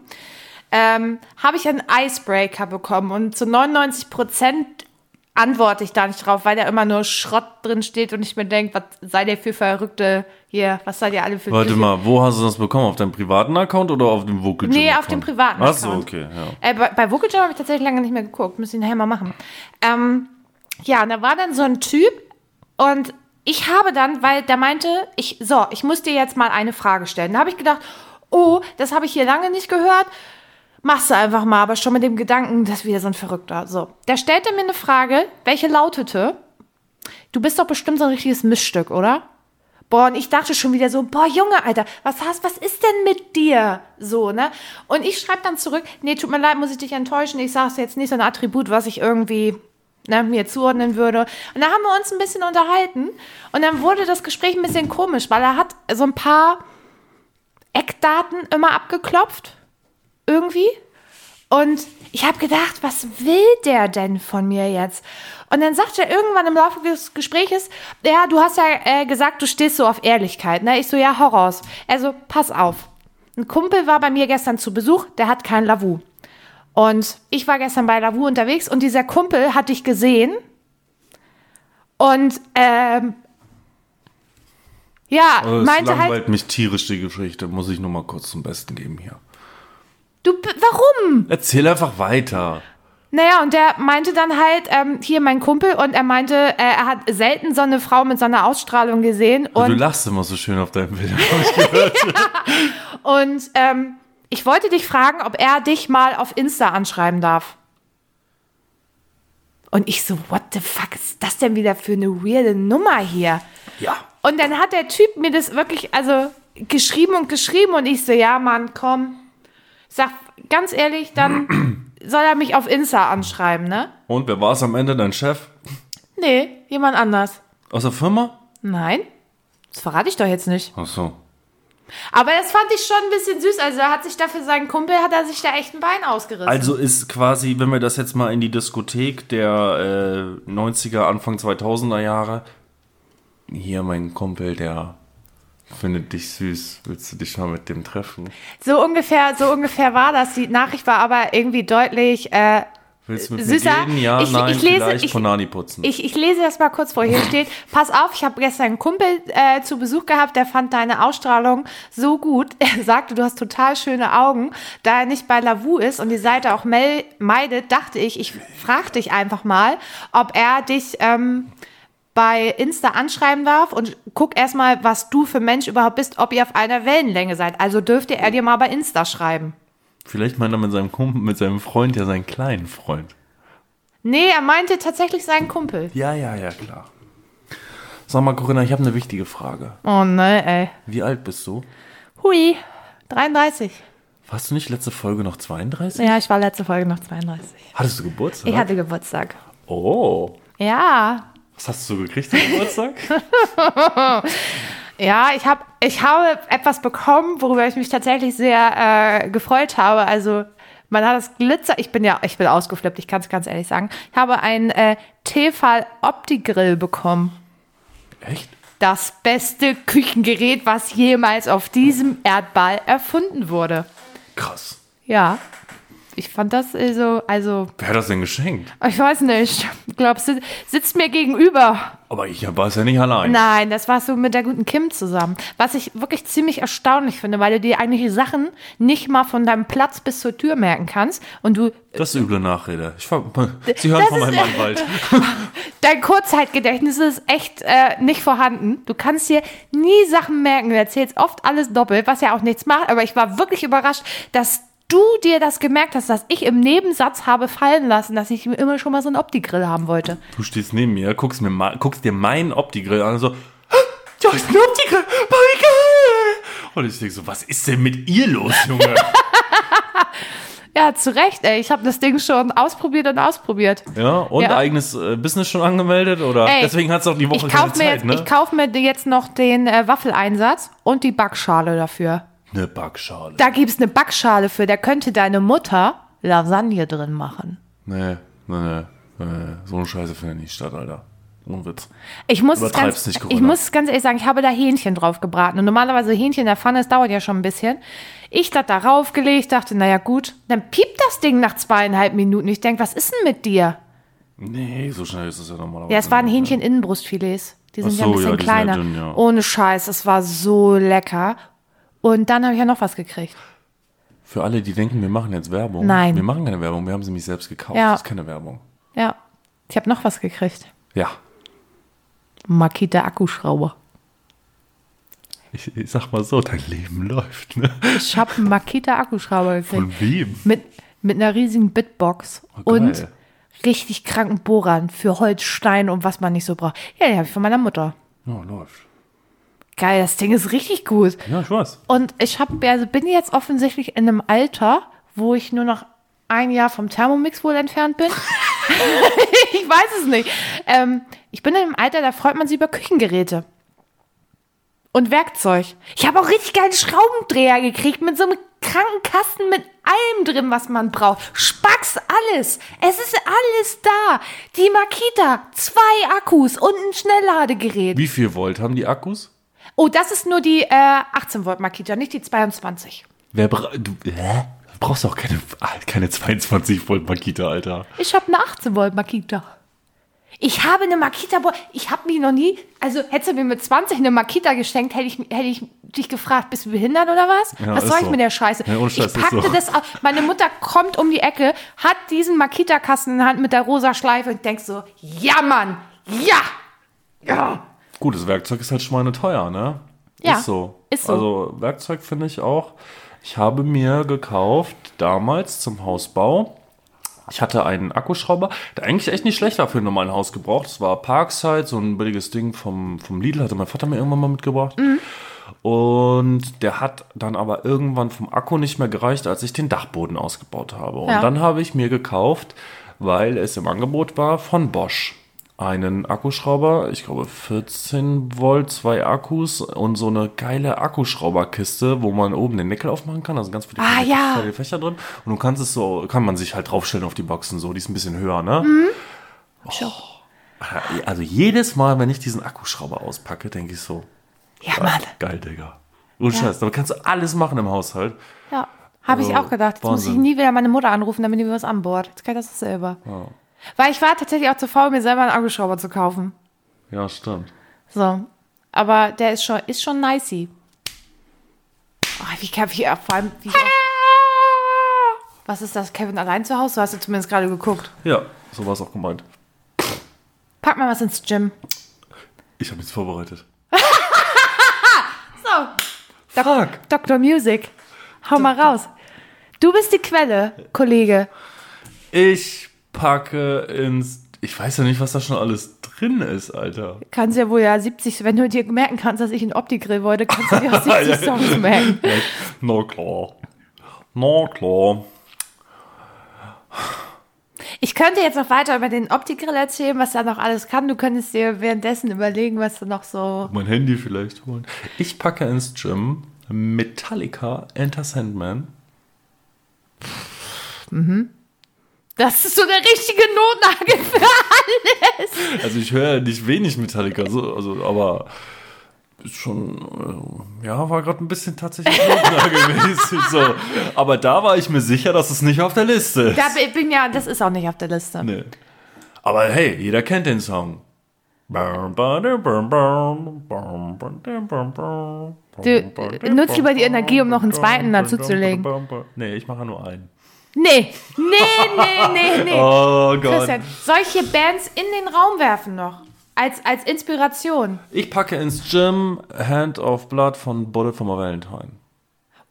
ähm, habe ich einen Icebreaker bekommen. Und zu 99 Prozent antworte ich da nicht drauf, weil da immer nur Schrott drin steht und ich mir denke, was sei der für Verrückte hier, was seid ihr alle für Warte mal, wo hast du das bekommen? Auf deinem privaten Account oder auf dem Vocal Gym Nee, Account? auf dem privaten Ach so, Account. okay, ja. Äh, bei, bei Vocal Jam habe ich tatsächlich lange nicht mehr geguckt. Müssen wir nachher mal machen. Ähm, ja, und da war dann so ein Typ und ich habe dann, weil der meinte, ich, so, ich muss dir jetzt mal eine Frage stellen. Da habe ich gedacht, oh, das habe ich hier lange nicht gehört. Machst du einfach mal, aber schon mit dem Gedanken, das ist wieder so ein Verrückter. So, der stellte mir eine Frage, welche lautete, du bist doch bestimmt so ein richtiges Missstück, oder? Boah, und ich dachte schon wieder so, boah, Junge, Alter, was hast, was ist denn mit dir? So, ne? Und ich schreibe dann zurück, nee, tut mir leid, muss ich dich enttäuschen, ich sag's jetzt nicht so ein Attribut, was ich irgendwie ne, mir zuordnen würde. Und da haben wir uns ein bisschen unterhalten und dann wurde das Gespräch ein bisschen komisch, weil er hat so ein paar Eckdaten immer abgeklopft. Irgendwie. Und ich habe gedacht, was will der denn von mir jetzt? Und dann sagt er irgendwann im Laufe des Gespräches, ja, du hast ja äh, gesagt, du stehst so auf Ehrlichkeit. Ne? Ich so, ja, raus. Also, pass auf. Ein Kumpel war bei mir gestern zu Besuch, der hat kein Lavu. Und ich war gestern bei Lavu unterwegs und dieser Kumpel hat dich gesehen. Und ähm, ja, Also es meinte halt, langweilt mich tierisch die Geschichte, muss ich nur mal kurz zum Besten geben hier. Du, warum? Erzähl einfach weiter. Naja, und der meinte dann halt, ähm, hier mein Kumpel, und er meinte, äh, er hat selten so eine Frau mit so einer Ausstrahlung gesehen. du Und, lachst immer so schön auf deinem Bild. hab ich gehört. (laughs) und ähm, ich wollte dich fragen, ob er dich mal auf Insta anschreiben darf. Und ich so, what the fuck ist das denn wieder für eine weirde Nummer hier? ja. Und dann hat der Typ mir das wirklich, also geschrieben und geschrieben und ich so, ja, Mann, komm. Sag, ganz ehrlich, dann (clears throat) soll er mich auf Insta anschreiben, ne? Und wer war es am Ende? Dein Chef? Nee, jemand anders. Aus der Firma? Nein, das verrate ich doch jetzt nicht. Ach so. Aber das fand ich schon ein bisschen süß. Also er hat sich da für seinen Kumpel, hat er sich da echt ein Bein ausgerissen. Also ist quasi, wenn wir das jetzt mal in die Diskothek der äh, 90er, Anfang 2000er Jahre, hier mein Kumpel, der findet dich süß, willst du dich mal mit dem treffen? so ungefähr, so ungefähr war das. Die Nachricht war aber irgendwie deutlich. Äh, Willst du mit Süßer, mir? Ja, ich- nein, ich lese- ich- Ponani putzen. ich, ich lese das mal kurz vor. Hier (laughs) steht: Pass auf, ich habe gestern einen Kumpel äh, zu Besuch gehabt, der fand deine Ausstrahlung so gut. (laughs) Er sagte, du hast total schöne Augen. Da er nicht bei Lavu ist und die Seite auch mel meidet, dachte ich, ich frage dich einfach mal, ob er dich. Ähm, bei Insta anschreiben darf und guck erstmal, was du für Mensch überhaupt bist, ob ihr auf einer Wellenlänge seid. Also dürfte er dir mal bei Insta schreiben. Vielleicht meint er mit seinem Kumpel, mit seinem Freund ja seinen kleinen Freund. Nee, er meinte tatsächlich seinen Kumpel. Ja, ja, ja, klar. Sag mal, Corinna, ich habe eine wichtige Frage. Oh ne, ey. Wie alt bist du? Hui, 33. Warst du nicht letzte Folge noch 32? Ja, ich war letzte Folge noch 32. Hattest du Geburtstag? Ich hatte Geburtstag. oh. Ja, Was hast du so gekriegt zum Geburtstag? (laughs) ja, ich habe ich habe etwas bekommen, worüber ich mich tatsächlich sehr äh, gefreut habe. Also man hat das Glitzer, ich bin ja, ich bin ausgeflippt, ich kann es ganz ehrlich sagen. Ich habe einen äh, Tefal Opti-Grill bekommen. Echt? Das beste Küchengerät, was jemals auf diesem Erdball erfunden wurde. Krass. Ja, ich fand das also, also, Wer hat das denn geschenkt? ich weiß nicht. Ich glaube, si sitzt mir gegenüber. Aber ich war es ja nicht allein. Nein, das warst du mit der guten Kim zusammen. Was ich wirklich ziemlich erstaunlich finde, weil du dir eigentlich Sachen nicht mal von deinem Platz bis zur Tür merken kannst und du Das ist üble Nachrede. Ich (laughs) Sie hören von meinem (laughs) Anwalt. dein Kurzzeitgedächtnis ist echt äh, nicht vorhanden. Du kannst dir nie Sachen merken. Du erzählst oft alles doppelt, was ja auch nichts macht. Aber ich war wirklich überrascht, dass du dir das gemerkt hast, dass ich im Nebensatz habe fallen lassen, dass ich immer schon mal so einen Opti-Grill haben wollte. Du stehst neben mir, guckst, mir ma- guckst dir meinen Opti-Grill an und so, "Ah, du hast einen Opti-Grill, wie geil! Und ich denke so, was ist denn mit ihr los, Junge? (laughs) Ja, zu Recht, ey. Ich habe das Ding schon ausprobiert und ausprobiert. ja, und Ja. eigenes äh, Business schon angemeldet? Oder Ey, deswegen hat es auch die Woche Ich keine kaufe mir, Zeit, jetzt- ne? ich kauf mir jetzt noch den äh, Waffeleinsatz und die Backschale dafür. Eine Backschale. Da gibt's eine Backschale für, da könnte deine Mutter Lasagne drin machen. Nee, nee, nee, nee. So eine Scheiße findet nicht statt, Alter. Ohne Witz. Ich muss, es ganz, nicht, ich muss ganz ehrlich sagen, ich habe da Hähnchen drauf gebraten. Und normalerweise Hähnchen in der Pfanne, das dauert ja schon ein bisschen. Ich das da raufgelegt, dachte, naja gut. Dann piept das Ding nach zweieinhalb Minuten. Ich denke, was ist denn mit dir? Nee, so schnell ist es ja normalerweise. Ja, es waren Hähnchen-Innenbrustfilets. Die sind Ach ja ein so, bisschen ja kleiner. dünn, ja. Ohne Scheiß, es war so lecker. Und dann habe ich ja noch was gekriegt. Für alle, die denken, wir machen jetzt Werbung. Nein. Wir machen keine Werbung, wir haben sie nämlich selbst gekauft. Ja. Das ist keine Werbung. Ja, ich habe noch was gekriegt. Ja. Makita Akkuschrauber. Ich, ich sag mal so, dein Leben läuft, ne? Ich habe einen Makita Akkuschrauber gekriegt. Von wem? Mit, mit einer riesigen Bitbox Oh, und richtig kranken Bohrern für Holz, Stein und was man nicht so braucht. Ja, die habe ich von meiner Mutter. Ja, läuft. Geil, das Ding ist richtig gut. Ja, ich weiß. Und ich hab, also bin jetzt offensichtlich in einem Alter, wo ich nur noch ein Jahr vom Thermomix wohl entfernt bin. (laughs) (laughs) ich weiß es nicht. Ähm, ich bin in einem Alter, da freut man sich über Küchengeräte. Und Werkzeug. Ich habe auch richtig geile Schraubendreher gekriegt mit so einem kranken Kasten mit allem drin, was man braucht. Spacks, alles. Es ist alles da. Die Makita, zwei Akkus und ein Schnellladegerät. Wie viel Volt haben die Akkus? Oh, das ist nur die äh, 18 Volt Makita, nicht die 22. Wer bra du, hä? Du brauchst auch keine, ah, keine 22 Volt Makita, Alter. Ich habe eine 18 Volt Makita. Ich habe eine Makita, ich habe mich noch nie, also hättest du mir mit 20 eine Makita geschenkt, hätte ich, hätte ich dich gefragt, bist du behindert oder was? Ja, was soll ich so. mit der Scheiße? Ja, ich packte so. das auf, meine Mutter kommt um die Ecke, hat diesen Makita-Kasten in der Hand mit der rosa Schleife und denkst so, ja Mann, ja, ja. Gutes Werkzeug ist halt schweineteuer, ne? Ja, Ist so. ist so. Also Werkzeug finde ich auch. Ich habe mir gekauft, damals zum Hausbau. Ich hatte einen Akkuschrauber, der eigentlich echt nicht schlecht war für einen normalen Hausgebrauch. Das war Parkside, so ein billiges Ding vom, vom Lidl, hatte mein Vater mir irgendwann mal mitgebracht. Mhm. Und der hat dann aber irgendwann vom Akku nicht mehr gereicht, als ich den Dachboden ausgebaut habe. Und Ja. dann habe ich mir gekauft, weil es im Angebot war, von Bosch einen Akkuschrauber, ich glaube 14 Volt, zwei Akkus und so eine geile Akkuschrauberkiste, wo man oben den Deckel aufmachen kann, also ganz viele Ah, ja. Fächer drin. Und du kannst es so, kann man sich halt draufstellen auf die Boxen so, die ist ein bisschen höher, ne? Mhm. Also jedes Mal, wenn ich diesen Akkuschrauber auspacke, denke ich so, Ja, Mann. geil, Digga. Und Scheiß, damit kannst du alles machen im Haushalt. Ja, habe ich Also, auch gedacht. Jetzt muss ich Wahnsinn. nie wieder meine Mutter anrufen, damit die mir was anbohrt. Jetzt kann ich das selber. Weil ich war tatsächlich auch zu faul, mir selber einen Akkuschrauber zu kaufen. Ja, stimmt. So. Aber der ist schon, ist schon nicey. Oh, wie kann ich vor allem. Wie, was ist das? Kevin allein zu Hause? Du hast du zumindest gerade geguckt. Ja, so war es auch gemeint. Pack mal was ins Gym. Ich habe nichts vorbereitet. (laughs) So. Fuck. Dr. Music. Hau mal raus. Du bist die Quelle, Kollege. Ich packe ins. Ich weiß ja nicht, was da schon alles drin ist, Alter. Kannst ja wohl ja 70, wenn du dir merken kannst, dass ich einen Opti-Grill wollte, kannst du dir auch (laughs) 70 Songs merken. (laughs) Na klar. Na klar. Ich könnte jetzt noch weiter über den Opti-Grill erzählen, was er noch alles kann. Du könntest dir währenddessen überlegen, was du noch so. Mein Handy vielleicht holen. Ich packe ins Gym Metallica Enter Sandman. Das ist so der richtige Notnagel für alles. Also ich höre ja nicht wenig Metallica, so, also, aber ist schon, äh, ja, war gerade ein bisschen tatsächlich notnagelmäßig so. Aber da war ich mir sicher, dass es nicht auf der Liste ist. Da bin ja, das ist auch nicht auf der Liste. Nee. Aber hey, jeder kennt den Song. Du, nutzt lieber die Energie, um noch einen zweiten dazuzulegen. Nee, ich mache nur einen. Nee, nee, nee, nee, nee. (laughs) Oh Gott. Christian, solche Bands in den Raum werfen noch. Als, als Inspiration. Ich packe ins Gym Hand of Blood von Bullet for my Valentine.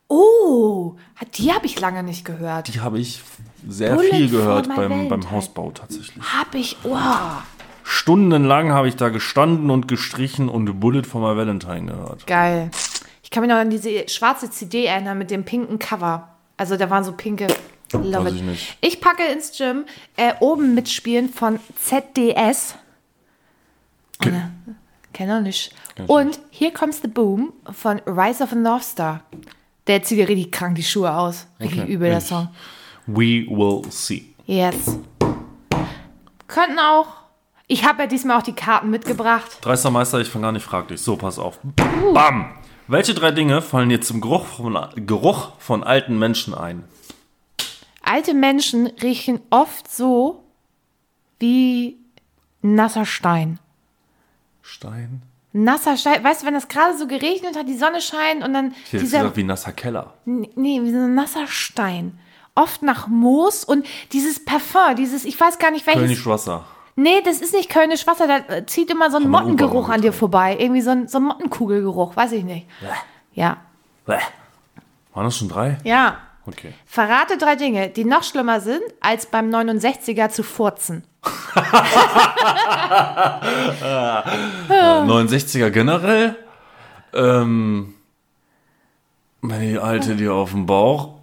Oh, die habe ich lange nicht gehört. Die habe ich sehr Bullet viel gehört beim, beim. Hausbau tatsächlich. Hab ich, oh. Stundenlang habe ich da gestanden und gestrichen und Bullet for my Valentine gehört. Geil. Ich kann mich noch an diese schwarze CD erinnern mit dem pinken Cover. Also da waren so pinke. Love it. ich nicht. Ich packe ins Gym äh, oben mitspielen von ZDS. Ke- Oh, Kenn auch nicht. Kenn ich Und Here Comes the Boom von Rise of a North Star. Der zieht dir richtig krank die Schuhe aus. Richtig Okay, übel, der ich- Song. We will see. Yes. Könnten auch. Ich habe ja diesmal auch die Karten mitgebracht. Dreister Meister, ich fange gar nicht, frag dich. So, pass auf. Bam! Welche drei Dinge fallen dir zum Geruch von, Geruch von alten Menschen ein? Alte Menschen riechen oft so wie nasser Stein. Stein. Nasser Stein, weißt du, wenn es gerade so geregnet hat, die Sonne scheint und dann Ich dieser, gesagt, wie nasser Keller. nee, wie so ein nasser Stein. Oft nach Moos und dieses Parfum, dieses, ich weiß gar nicht welches. Kölnisch Wasser. Nee, das ist nicht Kölnisch Wasser, da äh, zieht immer so ein Mottengeruch an dir vorbei. Irgendwie so ein, so ein Mottenkugelgeruch, weiß ich nicht. Ja. Bäh. Waren das schon drei? Ja. Okay. Verrate drei Dinge, die noch schlimmer sind, als beim 69er zu furzen. (laughs) Äh, 69er generell. Ähm, wenn die Alte dir auf den Bauch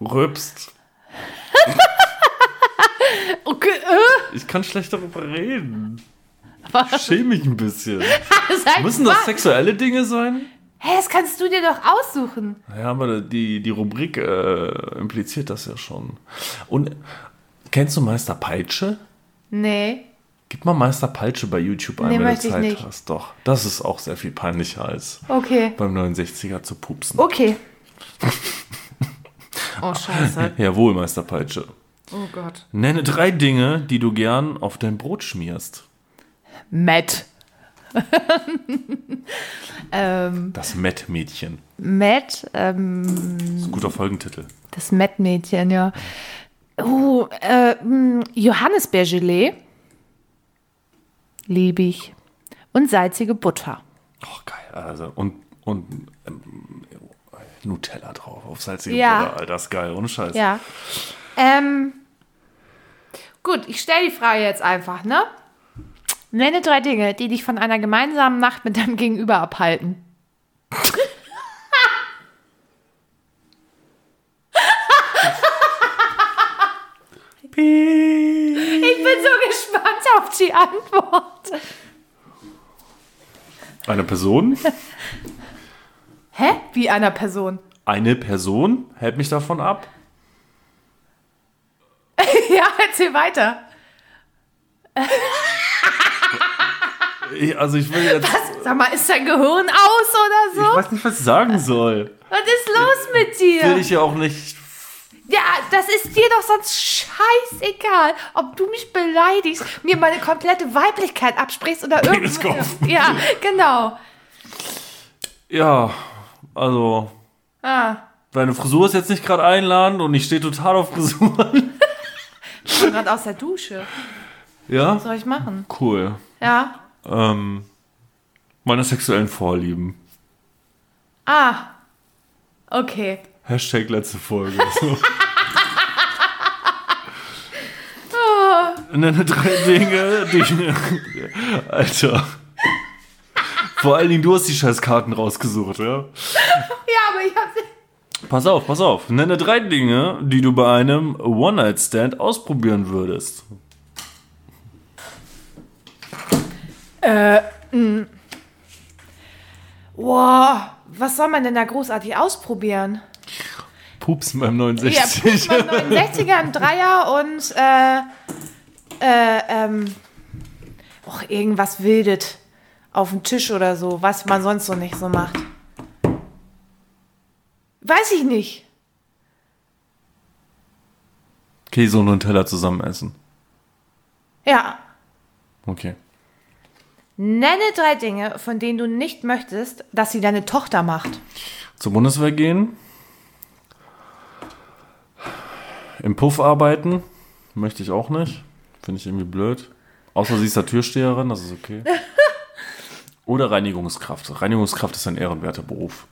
rübst. (laughs) Okay, äh, Ich kann schlecht darüber reden. was? Ich schäme mich ein bisschen. (laughs) Müssen das sexuelle Dinge sein? Hä, das kannst du dir doch aussuchen. Ja, aber die, die Rubrik äh, impliziert das ja schon. Und kennst du Meister Peitsche? Nee. Gib mal Meister Peitsche bei YouTube ein, Nee, wenn du Zeit hast. Doch, das ist auch sehr viel peinlicher als Okay. beim 69er zu pupsen. Okay. (laughs) Oh, scheiße. Jawohl, Meister Peitsche. Oh Gott. Nenne drei Dinge, die du gern auf dein Brot schmierst. Matt. Ähm, Das Met-Mädchen. Matt, ähm, Das ist ein guter Folgentitel. das Matt-Mädchen, ja. Oh, äh, mh, Johannisbeergelee. Liebe ich. Und salzige Butter. Oh, geil. Also, und und ähm, Nutella drauf auf salzige Ja. Butter. Alter, das ist geil. Ohne Scheiß. Ja. Ähm, gut, ich stelle die Frage jetzt einfach, ne? Nenne drei Dinge, die dich von einer gemeinsamen Nacht mit deinem Gegenüber abhalten. Ich bin so gespannt auf die Antwort. Eine Person? Hä? Wie einer Person? Eine Person hält mich davon ab. (laughs) ja, erzähl weiter. Ich, also ich will jetzt. Sag mal, ist dein Gehirn aus oder Ich so? weiß nicht, was ich sagen soll. Was ist los mit dir? Will ich ja auch nicht. Ja, das ist dir doch sonst scheißegal, ob du mich beleidigst, mir meine komplette Weiblichkeit absprichst oder irgendwas. Ja, genau. Ja, also. Ah, Deine Frisur ist jetzt nicht gerade einladend und ich stehe total auf Frisuren. ich bin gerade aus der Dusche. Ja? Was soll ich machen? Cool. Ja. Ähm, meine sexuellen Vorlieben. Ah. Okay. Hashtag letzte Folge. So. (laughs) Nenne drei Dinge, die. Alter. Vor allen Dingen, du hast die scheiß Karten rausgesucht, ja? Ja, aber ich hab's. Pass auf, pass auf. Nenne drei Dinge, die du bei einem One-Night-Stand ausprobieren würdest. Wow, was soll man denn da großartig ausprobieren? Pupsen beim Ja, 69. Pups beim 69er, ein Dreier und äh, äh, ähm, och, irgendwas wildet auf dem Tisch oder so, was man sonst so nicht so macht. Weiß ich nicht. Käse und Nutella zusammen essen. Ja. Okay. Nenne drei Dinge, von denen du nicht möchtest, dass sie deine Tochter macht. Zur Bundeswehr gehen. Im Puff arbeiten. Möchte ich auch nicht. Finde ich irgendwie blöd. Außer sie ist der Türsteherin, das ist okay. (laughs) Oder Reinigungskraft. Reinigungskraft ist ein ehrenwerter Beruf.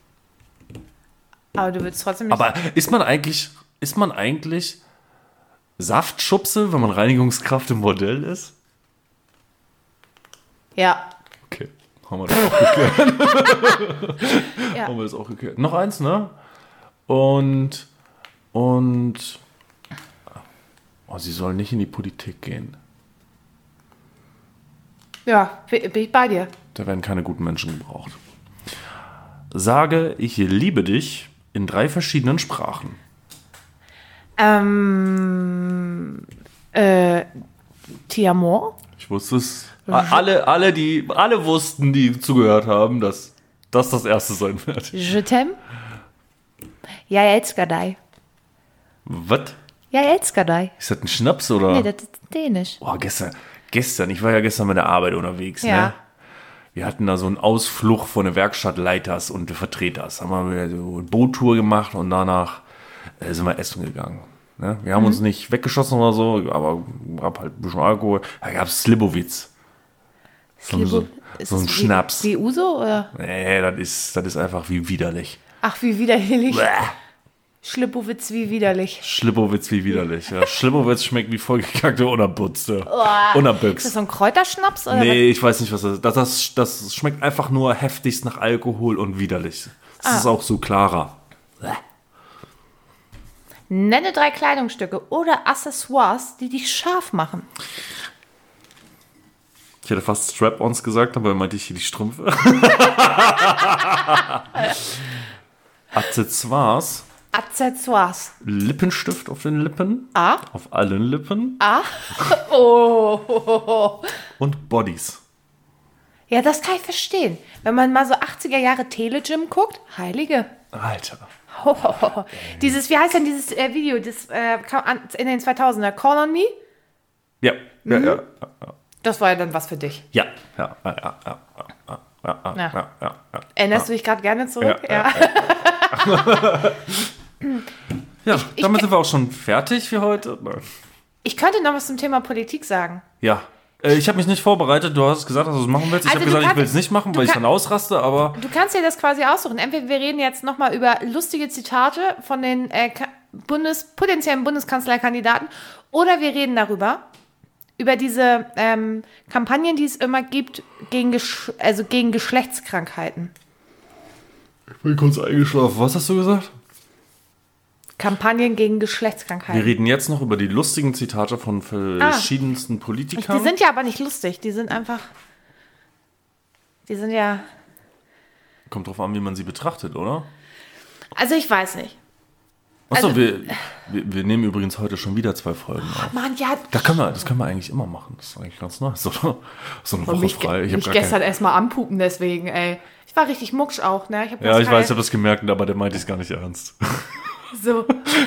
Aber du willst trotzdem nicht. Aber ist man eigentlich, ist man eigentlich Saftschubse, wenn man Reinigungskraft im Modell ist? Ja. Okay, haben wir das auch geklärt. (laughs) Ja. haben wir das auch geklärt. Noch eins, ne? Und, und, oh, sie soll nicht in die Politik gehen. Ja, bin ich bei dir. Da werden keine guten Menschen gebraucht. Sage, ich liebe dich in drei verschiedenen Sprachen. Ähm, äh, Tiamor? Ich wusste es. Alle, alle, die, alle wussten, die zugehört haben, dass das das erste sein wird. Je t'aime? Ja, jetzt gadai. Was? Ja, Elskadei. Ist das ein Schnaps oder? Nee, das ist dänisch. Oh, gestern, gestern, ich war ja gestern mit der Arbeit unterwegs, Ja. ne? Wir hatten da so einen Ausflug von der Werkstattleiters und Vertreters. Haben wir so eine Boottour gemacht und danach äh, sind wir essen gegangen. Ne? Wir haben Mhm. uns nicht weggeschossen oder so, aber gab halt ein bisschen Alkohol. Da gab es Slibowitz. So, ein- so, so ein Schnaps. Wie, wie Uso oder? Nee, das ist, das ist einfach wie widerlich. Ach, wie widerlich. Bäh. Schlippowitz, wie widerlich. Schlipowitz wie widerlich. Ja. Schlipowitz schmeckt wie vollgekackte Unerputzte. Ist das so ein Kräuterschnaps? Oder Nee, ich weiß nicht, was das ist. Das, das, das schmeckt einfach nur heftigst nach Alkohol und widerlich. Das Ah. ist auch so klarer. was? Nenne drei Kleidungsstücke oder Accessoires, die dich scharf machen. Ich hätte fast Strap-ons gesagt, aber meinte ich hier die Strümpfe. (laughs) Accessoires. Accessoires. Lippenstift auf den Lippen. Ah. Auf allen Lippen. (laughs) Oh. Und Bodies. Ja, das kann ich verstehen. Wenn man mal so 80er Jahre Telegym guckt, heilige. Alter. Dieses, wie heißt denn dieses äh, Video, das äh, in den 2000er, Call on Me? Ja, ja, Mhm. ja. Das war ja dann was für dich. Ja, ja, ja, ja, ja, ja, ja, ja, Ja. ja, ja. Erinnerst du dich gerade gerne zurück? Ja, Ja, (laughs) damit sind wir auch schon fertig für heute. Ich könnte noch was zum Thema Politik sagen. Ja. Äh, Ich habe mich nicht vorbereitet. Du hast gesagt, dass du es machen willst. Ich Also habe gesagt, ich kannst- will es nicht machen, weil ich kann- dann ausraste, aber Du kannst dir das quasi aussuchen. Entweder wir reden jetzt nochmal über lustige Zitate von den äh, Bundes, potenziellen Bundeskanzlerkandidaten oder wir reden darüber, über diese ähm, Kampagnen, die es immer gibt gegen, Gesch also gegen Geschlechtskrankheiten. ich bin kurz eingeschlafen. Was hast du gesagt? Kampagnen gegen Wir Geschlechtskrankheiten. reden jetzt noch über die lustigen Zitate von verschiedensten Die Politikern. sind ja aber nicht lustig, die sind einfach. Die sind ja. Kommt drauf an, wie man sie betrachtet, oder? Also ich weiß nicht. Achso, Also- wir, wir, wir nehmen übrigens heute schon wieder zwei Folgen auf. Mann, ja. Da können wir, das können wir eigentlich immer machen. Das ist eigentlich ganz nice, (laughs) oder? So eine Woche mich, frei. Ich hab mich gestern kein, erstmal anpupen, deswegen, ey. Ich war richtig mucksch auch, ne? Ich ja, ich geil- weiß, ich habe das gemerkt, aber der meinte es gar nicht ernst. (laughs) So.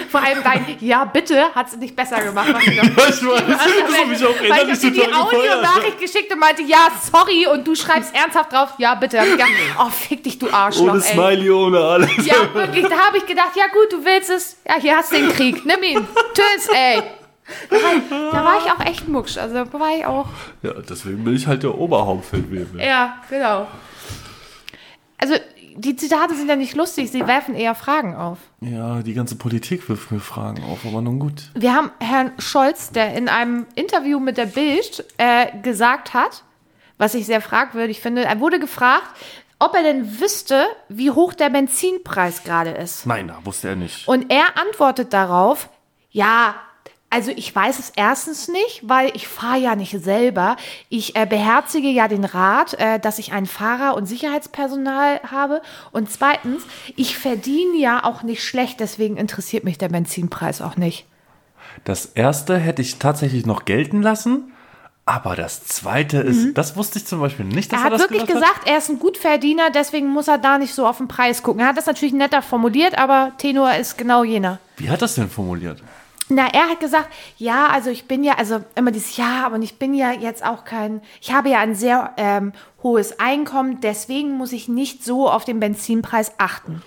Vor allem dein Ja, bitte hat es nicht besser gemacht. Was ich ich weiß, das hat mich auch Weil ich hab dir die Audionachricht geschickt und meinte, ja, sorry, und du schreibst ernsthaft drauf, ja, bitte. Hab ich gedacht, oh, fick dich, du Arschloch, Ohne ey. Smiley, ohne alles. Ja, wirklich, da habe ich gedacht, ja gut, du willst es. Ja, hier hast du den Krieg. Nimm ihn. Tschüss, ey. Da war, ich, da war ich auch echt mucksch. Also da war ich auch. Ja, deswegen bin ich halt der Oberhauptfeldwebel. Ja, genau. Also, die Zitate sind ja nicht lustig, sie werfen eher Fragen auf. Ja, die ganze Politik wirft mir Fragen auf, aber nun gut. Wir haben Herrn Scholz, der in einem Interview mit der Bild äh, gesagt hat, was ich sehr fragwürdig finde, er wurde gefragt, ob er denn wüsste, wie hoch der Benzinpreis gerade ist. Nein, da wusste er nicht. Und er antwortet darauf, ja, also ich weiß es erstens nicht, weil ich fahre ja nicht selber. Ich äh, beherzige ja den Rat, äh, dass ich einen Fahrer und Sicherheitspersonal habe. Und zweitens, ich verdiene ja auch nicht schlecht, deswegen interessiert mich der Benzinpreis auch nicht. Das erste hätte ich tatsächlich noch gelten lassen, aber das zweite ist, das wusste ich zum Beispiel nicht, dass Mhm. Er er, hat das wirklich gesagt, gesagt, er ist ein Gutverdiener, deswegen muss er da nicht so auf den Preis gucken. Er hat das natürlich netter formuliert, aber Tenor ist genau jener. hat. Wie hat das denn formuliert? Na, er hat gesagt, ja, also ich bin ja, also immer dieses Ja, aber ich bin ja jetzt auch kein, ich habe ja ein sehr ähm, hohes Einkommen, deswegen muss ich nicht so auf den Benzinpreis achten.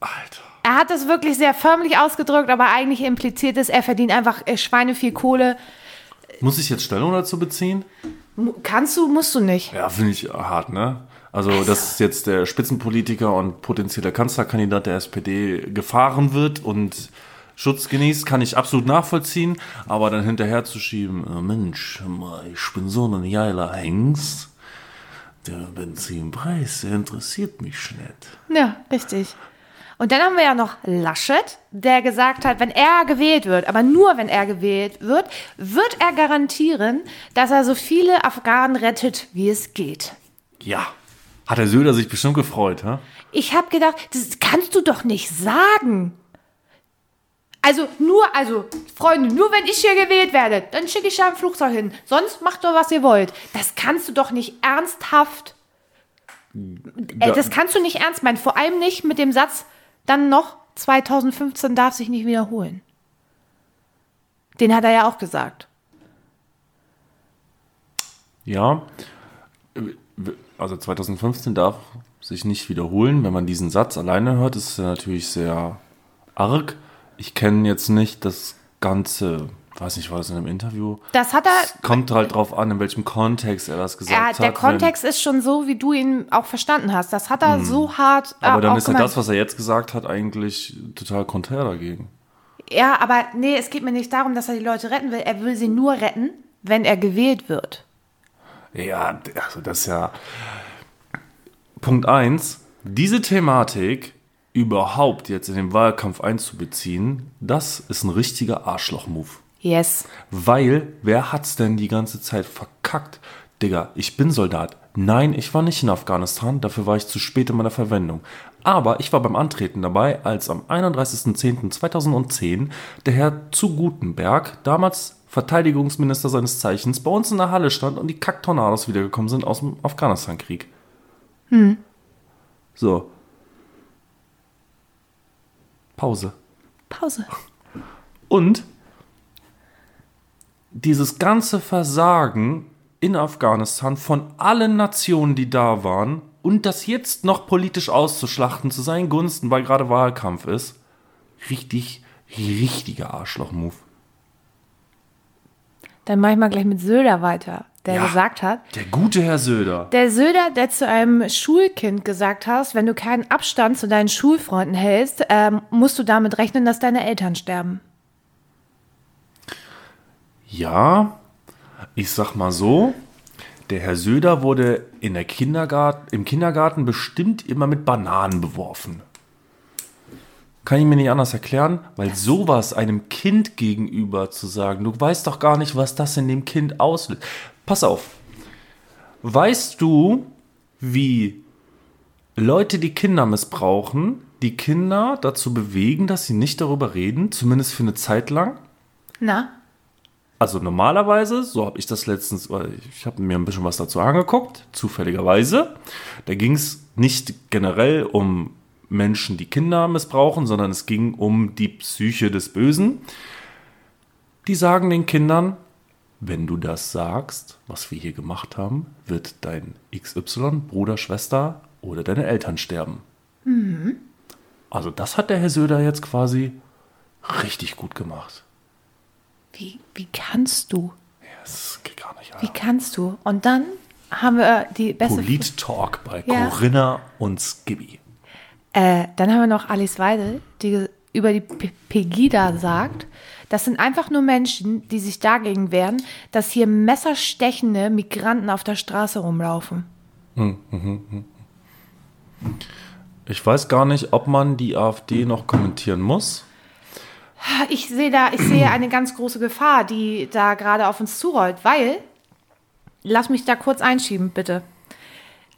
Alter. Er hat das wirklich sehr förmlich ausgedrückt, aber eigentlich impliziert es, er verdient einfach äh, Schweine viel Kohle. Muss ich jetzt Stellung dazu beziehen? Kannst du, musst du nicht. Ja, finde ich hart, ne? Also, dass jetzt der Spitzenpolitiker und potenzieller Kanzlerkandidat der SPD gefahren wird und Schutz genießt, kann ich absolut nachvollziehen. Aber dann hinterher zu schieben, äh, Mensch, ich bin so ein geiler Hengst. Der Benzinpreis, der interessiert mich nicht. Ja, richtig. Und dann haben wir ja noch Laschet, der gesagt hat, wenn er gewählt wird, aber nur wenn er gewählt wird, wird er garantieren, dass er so viele Afghanen rettet, wie es geht. Ja. Hat der Söder sich bestimmt gefreut, ha? Ich habe gedacht, das kannst du doch nicht sagen. Also nur, also Freunde, nur wenn ich hier gewählt werde, dann schicke ich da ein Flugzeug hin. Sonst macht doch, was ihr wollt. Das kannst du doch nicht ernsthaft. Äh, das kannst du nicht ernst meinen. Vor allem nicht mit dem Satz, dann noch 2015 darf sich nicht wiederholen. Den hat er ja auch gesagt. Ja, also 2015 darf sich nicht wiederholen. Wenn man diesen Satz alleine hört, ist er natürlich sehr arg. Ich kenne jetzt nicht das ganze, weiß nicht, war das in einem Interview? Das hat er. Es kommt halt drauf an, in welchem Kontext er das gesagt Ja, hat. der Kontext ist schon so, wie du ihn auch verstanden hast. Das hat er so hart. äh, aber dann ist ja das, was er jetzt gesagt hat, eigentlich total konträr dagegen. Ja, aber nee, es geht mir nicht darum, dass er die Leute retten will. Er will sie nur retten, wenn er gewählt wird. Ja, also das ist ja. Punkt eins: Diese Thematik überhaupt jetzt in den Wahlkampf einzubeziehen, das ist ein richtiger Arschloch-Move. Yes. Weil, wer hat's denn die ganze Zeit verkackt? Digga, ich bin Soldat. Nein, ich war nicht in Afghanistan, dafür war ich zu spät in meiner Verwendung. Aber ich war beim Antreten dabei, als am 31.10.2010 der Herr zu Gutenberg, damals Verteidigungsminister seines Zeichens, bei uns in der Halle stand und die Kacktornados wiedergekommen sind aus dem Afghanistan-Krieg. So. Pause. Pause. Und dieses ganze Versagen in Afghanistan von allen Nationen, die da waren, und das jetzt noch politisch auszuschlachten zu seinen Gunsten, weil gerade Wahlkampf ist, richtig, richtiger Arschloch-Move. Dann mach ich mal gleich mit Söder weiter, der Ja. gesagt hat, Der gute Herr Söder. der Söder, der zu einem Schulkind gesagt hat, wenn du keinen Abstand zu deinen Schulfreunden hältst, ähm, musst du damit rechnen, dass deine Eltern sterben. Ja, ich sag mal so, der Herr Söder wurde in der Kindergarten, im Kindergarten bestimmt immer mit Bananen beworfen. Kann ich mir nicht anders erklären, weil sowas einem Kind gegenüber zu sagen, du weißt doch gar nicht, was das in dem Kind auslöst. Pass auf. Weißt du, wie Leute, die Kinder missbrauchen, die Kinder dazu bewegen, dass sie nicht darüber reden, zumindest für eine Zeit lang? Na? Also normalerweise, so habe ich das letztens, ich habe mir ein bisschen was dazu angeguckt, zufälligerweise. Da ging es nicht generell um Menschen, die Kinder missbrauchen, sondern es ging um die Psyche des Bösen. Die sagen den Kindern, wenn du das sagst, was wir hier gemacht haben, wird dein XY, Bruder, Schwester oder deine Eltern sterben. Also das hat der Herr Söder jetzt quasi richtig gut gemacht. Wie, wie kannst du? Das geht gar nicht. Wie Alter. kannst du? Und dann haben wir die beste. Polit-Talk bei Ja. Corinna und Skibby. Äh, dann haben wir noch Alice Weidel, die über die Pegida sagt, das sind einfach nur Menschen, die sich dagegen wehren, dass hier messerstechende Migranten auf der Straße rumlaufen. Ich weiß gar nicht, ob man die AfD noch kommentieren muss. Ich sehe da, ich sehe eine ganz große Gefahr, die da gerade auf uns zurollt, weil, lass mich da kurz einschieben, bitte.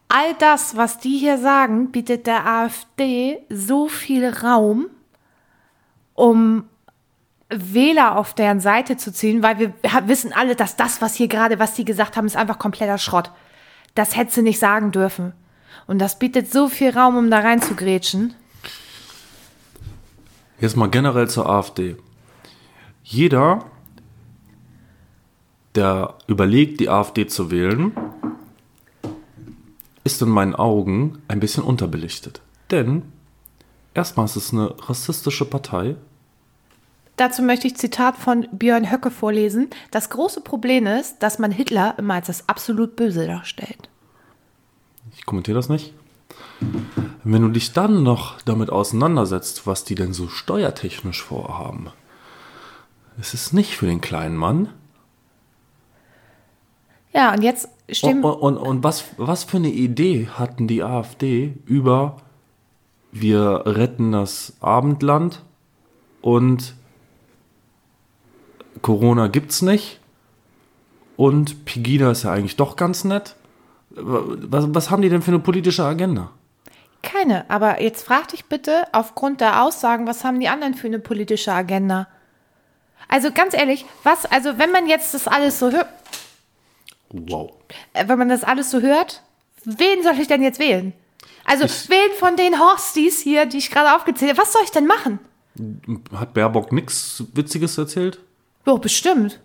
All das, was die hier sagen, bietet der AfD so viel Raum, um Wähler auf deren Seite zu ziehen, weil wir wissen alle, dass das, was hier gerade, was die gesagt haben, ist einfach kompletter Schrott. Das hätte sie nicht sagen dürfen. Und das bietet so viel Raum, um da reinzugrätschen. Jetzt mal generell zur AfD. Jeder, der überlegt, die AfD zu wählen, ist in meinen Augen ein bisschen unterbelichtet. Denn erstmal ist es eine rassistische Partei. Dazu möchte ich Zitat von Björn Höcke vorlesen. Das große Problem ist, dass man Hitler immer als das absolut Böse darstellt. Ich kommentiere das nicht. Wenn du dich dann noch damit auseinandersetzt, was die denn so steuertechnisch vorhaben, es ist nicht für den kleinen Mann. Ja, und jetzt Und, stimmt. und, und was, was für eine Idee hatten die AfD über wir retten das Abendland und Corona gibt's nicht und Pegida ist ja eigentlich doch ganz nett. Was, was haben die denn für eine politische Agenda? Keine. Aber jetzt frag dich bitte aufgrund der Aussagen, was haben die anderen für eine politische Agenda? Also ganz ehrlich, was, also wenn man jetzt das alles so hört, Wow. äh, wenn man das alles so hört, wen soll ich denn jetzt wählen? Also Ich- wen von den Horsties hier, die ich gerade aufgezählt habe, was soll ich denn machen? Hat Baerbock nichts Witziges erzählt? Doch, bestimmt.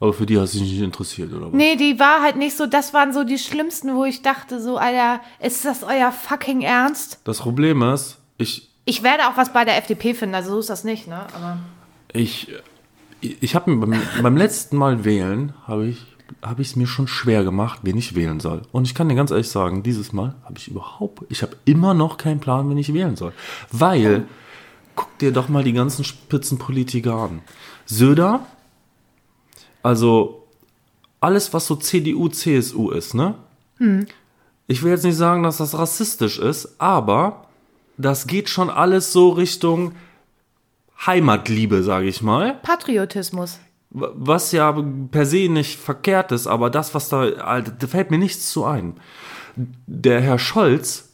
Aber für die hast du dich nicht interessiert, oder was? Nee, die war halt nicht so, das waren so die schlimmsten, wo ich dachte, so, Alter, ist das euer fucking Ernst? Das Problem ist, ich, Ich werde auch was bei der FDP finden, also so ist das nicht, ne? Aber ich, ich habe mir beim, beim letzten Mal wählen, habe ich habe ich es mir schon schwer gemacht, wen ich wählen soll. Und ich kann dir ganz ehrlich sagen, dieses Mal habe ich überhaupt, ich habe immer noch keinen Plan, wen ich wählen soll. Weil, guck dir doch mal die ganzen Spitzenpolitiker an. Söder, also alles, was so CDU, CSU ist, ne? Ich will jetzt nicht sagen, dass das rassistisch ist, aber das geht schon alles so Richtung Heimatliebe, sage ich mal. Patriotismus. Was ja per se nicht verkehrt ist, aber das, was da, Alter, da fällt mir nichts zu ein. Der Herr Scholz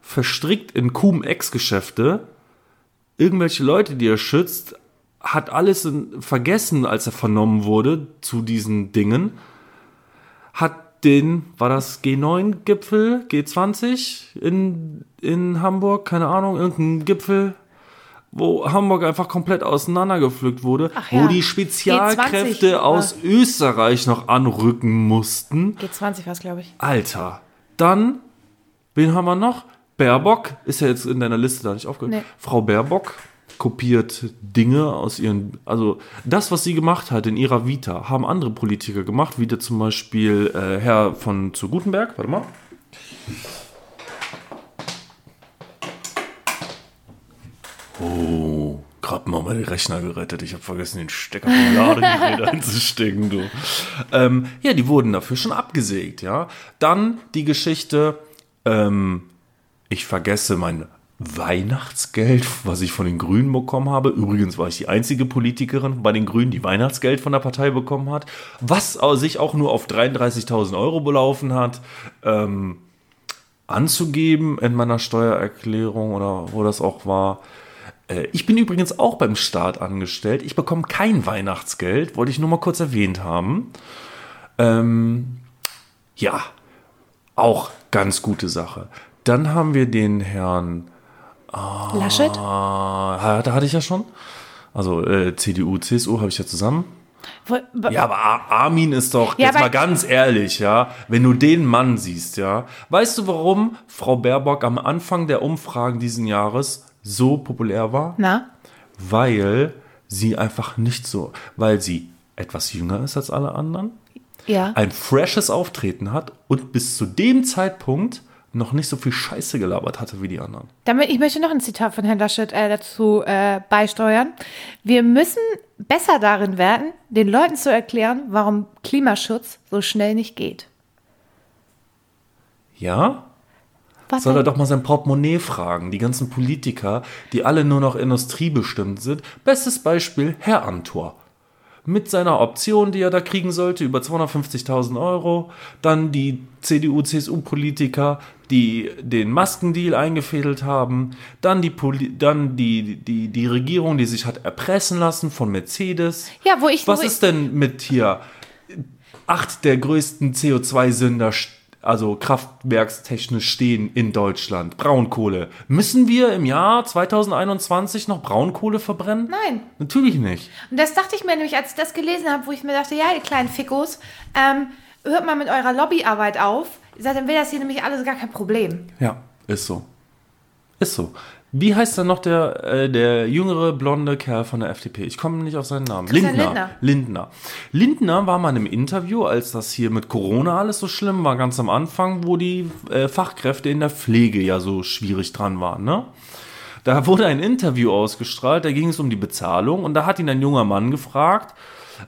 verstrickt in Cum-Ex-Geschäfte irgendwelche Leute, die er schützt, hat alles in, vergessen, als er vernommen wurde zu diesen Dingen, hat den, war das G9-Gipfel, G20 in, in Hamburg, keine Ahnung, irgendein Gipfel, wo Hamburg einfach komplett auseinandergepflückt wurde, ja. wo die Spezialkräfte G20 aus Österreich noch anrücken mussten. G20 war es, glaube ich. Alter. Dann, wen haben wir noch? Baerbock ist ja jetzt in deiner Liste da nicht aufgehört. Nee. Frau Baerbock kopiert Dinge aus ihren, also das, was sie gemacht hat in ihrer Vita, haben andere Politiker gemacht, wie der zum Beispiel äh, Herr von zu Gutenberg, warte mal. Oh, gerade mal meinen Rechner gerettet. Ich habe vergessen, den Stecker vom Ladegerät (laughs) einzustecken, du. Ähm, ja, die wurden dafür schon abgesägt, ja. Dann die Geschichte, ähm, ich vergesse mein Weihnachtsgeld, was ich von den Grünen bekommen habe. Übrigens war ich die einzige Politikerin bei den Grünen, die Weihnachtsgeld von der Partei bekommen hat, was sich auch nur auf 33.000 Euro belaufen hat. Ähm, anzugeben in meiner Steuererklärung oder wo das auch war. Äh, Ich bin übrigens auch beim Staat angestellt. Ich bekomme kein Weihnachtsgeld, wollte ich nur mal kurz erwähnt haben. Ähm, ja, auch ganz gute Sache. Dann haben wir den Herrn, Laschet? ah, da hatte ich ja schon. Also äh, CDU, CSU habe ich ja zusammen. Ja, aber Ar- Armin ist doch, Ja, jetzt mal ganz ehrlich, ja, wenn du den Mann siehst, ja, weißt du, warum Frau Baerbock am Anfang der Umfragen diesen Jahres so populär war? Na? Weil sie einfach nicht so, weil sie etwas jünger ist als alle anderen, Ja. ein freshes Auftreten hat und bis zu dem Zeitpunkt noch nicht so viel Scheiße gelabert hatte wie die anderen. Damit, ich möchte noch ein Zitat von Herrn Laschet äh, dazu äh, beisteuern. Wir müssen besser darin werden, den Leuten zu erklären, warum Klimaschutz so schnell nicht geht. Ja? Was Soll er doch mal sein Portemonnaie fragen, die ganzen Politiker, die alle nur noch industriebestimmt sind. Bestes Beispiel, Herr Antor. Mit seiner Option, die er da kriegen sollte, über 250.000 Euro. Dann die CDU-CSU-Politiker, die den Maskendeal eingefädelt haben. Dann, die, Poli dann die, die, die Regierung, die sich hat erpressen lassen von Mercedes. Ja, wo ich- Was wo ist denn mit hier acht der größten CO2-Sünder, also kraftwerkstechnisch stehen in Deutschland. Braunkohle. Müssen wir im Jahr 2021 noch Braunkohle verbrennen? Nein. Natürlich nicht. Und das dachte ich mir nämlich, als ich das gelesen habe, wo ich mir dachte, ja, ihr kleinen Fickos, ähm, hört mal mit eurer Lobbyarbeit auf. Dann wäre das hier nämlich alles gar kein Problem. Ja, ist so. Ist so. Wie heißt dann noch der, äh, der jüngere blonde Kerl von der FDP? Ich komme nicht auf seinen Namen. Christian Lindner. Lindner. Lindner war mal in einem Interview, als das hier mit Corona alles so schlimm war, ganz am Anfang, wo die äh, Fachkräfte in der Pflege ja so schwierig dran waren, ne? Da wurde ein Interview ausgestrahlt, da ging es um die Bezahlung und da hat ihn ein junger Mann gefragt,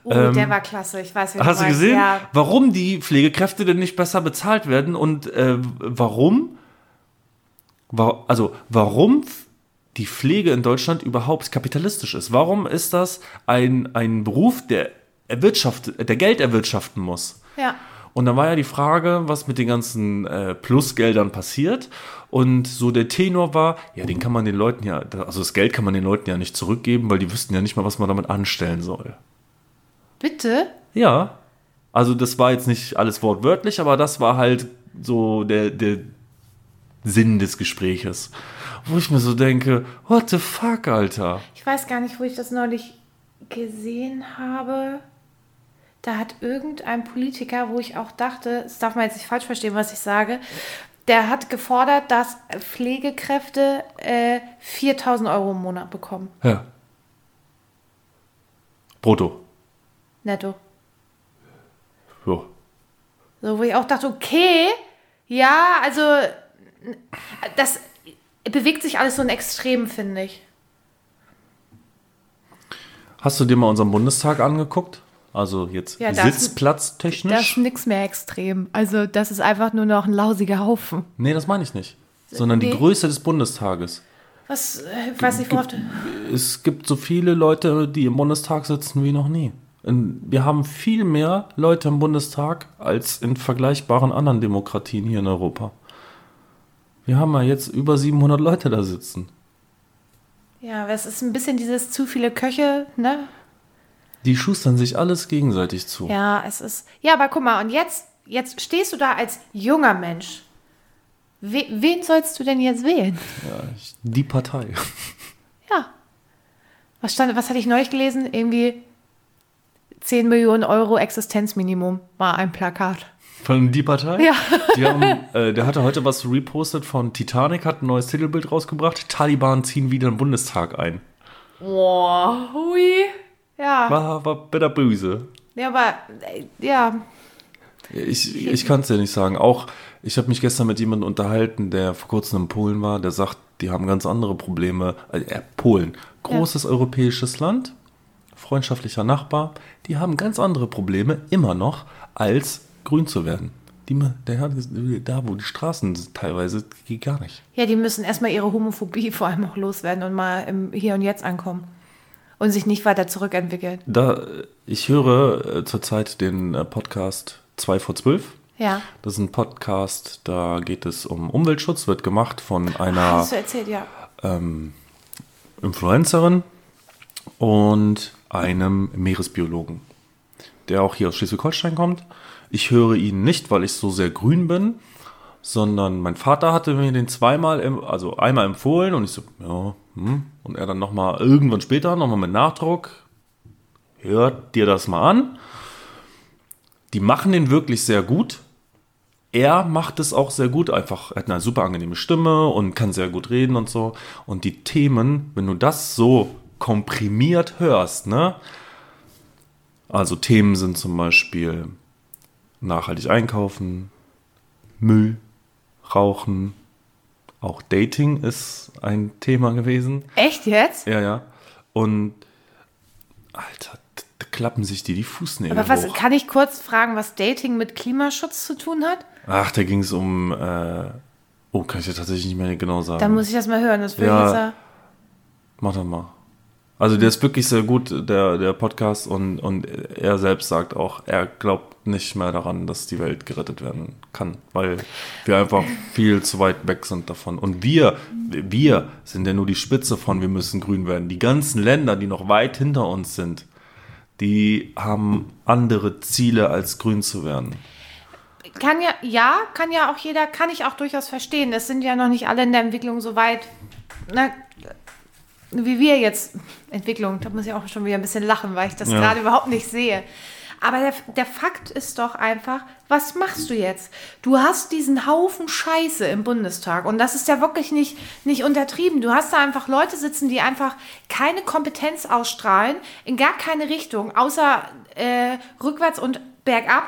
Oh, der war klasse. Ich weiß, Ähm, Hast du gesehen, Ja. warum die Pflegekräfte denn nicht besser bezahlt werden und äh, warum, wa also warum die Pflege in Deutschland überhaupt kapitalistisch ist? Warum ist das ein, ein Beruf, der erwirtschaftet, der Geld erwirtschaften muss? Ja. Und dann war ja die Frage, was mit den ganzen äh, Plusgeldern passiert. Und so der Tenor war, ja, den kann man den Leuten ja, also das Geld kann man den Leuten ja nicht zurückgeben, weil die wüssten ja nicht mal, was man damit anstellen soll. Bitte? Ja. Also das war jetzt nicht alles wortwörtlich, aber das war halt so der, der Sinn des Gespräches. Wo ich mir so denke, what the fuck, Alter? Ich weiß gar nicht, wo ich das neulich gesehen habe, da hat irgendein Politiker, wo ich auch dachte, das darf man jetzt nicht falsch verstehen, was ich sage, der hat gefordert, dass Pflegekräfte äh, 4000 Euro im Monat bekommen. Ja. Brutto. Netto. Ja. So, wo ich auch dachte, okay, ja, also das bewegt sich alles so in Extrem, finde ich. Hast du dir mal unseren Bundestag angeguckt? Also jetzt Ja, sitzplatztechnisch? Das ist nichts mehr extrem. Also das ist einfach nur noch ein lausiger Haufen. nee, das meine ich nicht. Sondern die Nee. Größe des Bundestages. Was, äh, ich weiß nicht, worauf. Es gibt so viele Leute, die im Bundestag sitzen wie noch nie. Wir haben viel mehr Leute im Bundestag als in vergleichbaren anderen Demokratien hier in Europa. Wir haben ja jetzt über 700 Leute da sitzen. Ja, aber es ist ein bisschen dieses zu viele Köche, ne? Die schustern sich alles gegenseitig zu. Ja, es ist... Ja, aber guck mal, und jetzt, jetzt stehst du da als junger Mensch. We, wen sollst du denn jetzt wählen? Ich- Die Partei. (laughs) Ja. Was stand, was hatte ich neulich gelesen? Irgendwie 10 Millionen Euro Existenzminimum war ein Plakat. Von die Partei? Ja. Die haben, äh, der hatte heute was repostet von Titanic, hat ein neues Titelbild rausgebracht. Taliban ziehen wieder den Bundestag ein. Boah, hui. Ja. War, war bitter böse. Ja, aber, äh, ja. Ich, ich kann es dir nicht sagen. Auch, ich habe mich gestern mit jemandem unterhalten, der vor kurzem in Polen war, der sagt, die haben ganz andere Probleme. Also, äh, Polen, großes europäisches Land, freundschaftlicher Nachbar, die haben ganz andere Probleme immer noch, als grün zu werden. Die, der da, wo die Straßen sind, teilweise geht gar nicht. Ja, die müssen erstmal ihre Homophobie (laughs) vor allem auch loswerden und mal im Hier und Jetzt ankommen. Und sich nicht weiter zurückentwickeln. Da, ich höre äh, zurzeit den äh, Podcast 2 vor 12. Ja. Das ist ein Podcast, da geht es um Umweltschutz, wird gemacht von einer hast du erzählt, ja. ähm, Influencerin und einem Meeresbiologen, der auch hier aus Schleswig-Holstein kommt. Ich höre ihn nicht, weil ich so sehr grün bin, sondern mein Vater hatte mir den zweimal, also einmal empfohlen und ich so, ja, hm. und er dann nochmal irgendwann später, nochmal mit Nachdruck, hört dir das mal an. Die machen den wirklich sehr gut. Er macht es auch sehr gut, einfach, er hat eine super angenehme Stimme und kann sehr gut reden und so. Und die Themen, wenn du das so komprimiert hörst, ne? Also Themen sind zum Beispiel nachhaltig einkaufen, Müll, Rauchen, auch Dating ist ein Thema gewesen. Echt jetzt? Ja, ja. Und Alter, da klappen sich die die Fußnägel Aber was, hoch. kann ich kurz fragen, was Dating mit Klimaschutz zu tun hat? Ach, da ging es um. Äh, oh, kann ich dir tatsächlich nicht mehr genau sagen. Dann muss ich das mal hören. Das will Ja. ich jetzt, Mach doch mal. Also der ist wirklich sehr gut, der, der Podcast, und, und er selbst sagt auch, er glaubt nicht mehr daran, dass die Welt gerettet werden kann, weil wir einfach viel zu weit weg sind davon. Und wir, wir sind ja nur die Spitze von, wir müssen grün werden. Die ganzen Länder, die noch weit hinter uns sind, die haben andere Ziele, als grün zu werden. Kann ja, ja, kann ja auch jeder, kann ich auch durchaus verstehen. Es sind ja noch nicht alle in der Entwicklung so weit, na, wie wir jetzt. Entwicklung, da muss ich auch schon wieder ein bisschen lachen, weil ich das Ja. gerade überhaupt nicht sehe. Aber der, der Fakt ist doch einfach, was machst du jetzt? Du hast diesen Haufen Scheiße im Bundestag und das ist ja wirklich nicht, nicht untertrieben. Du hast da einfach Leute sitzen, die einfach keine Kompetenz ausstrahlen, in gar keine Richtung, außer äh, rückwärts und bergab.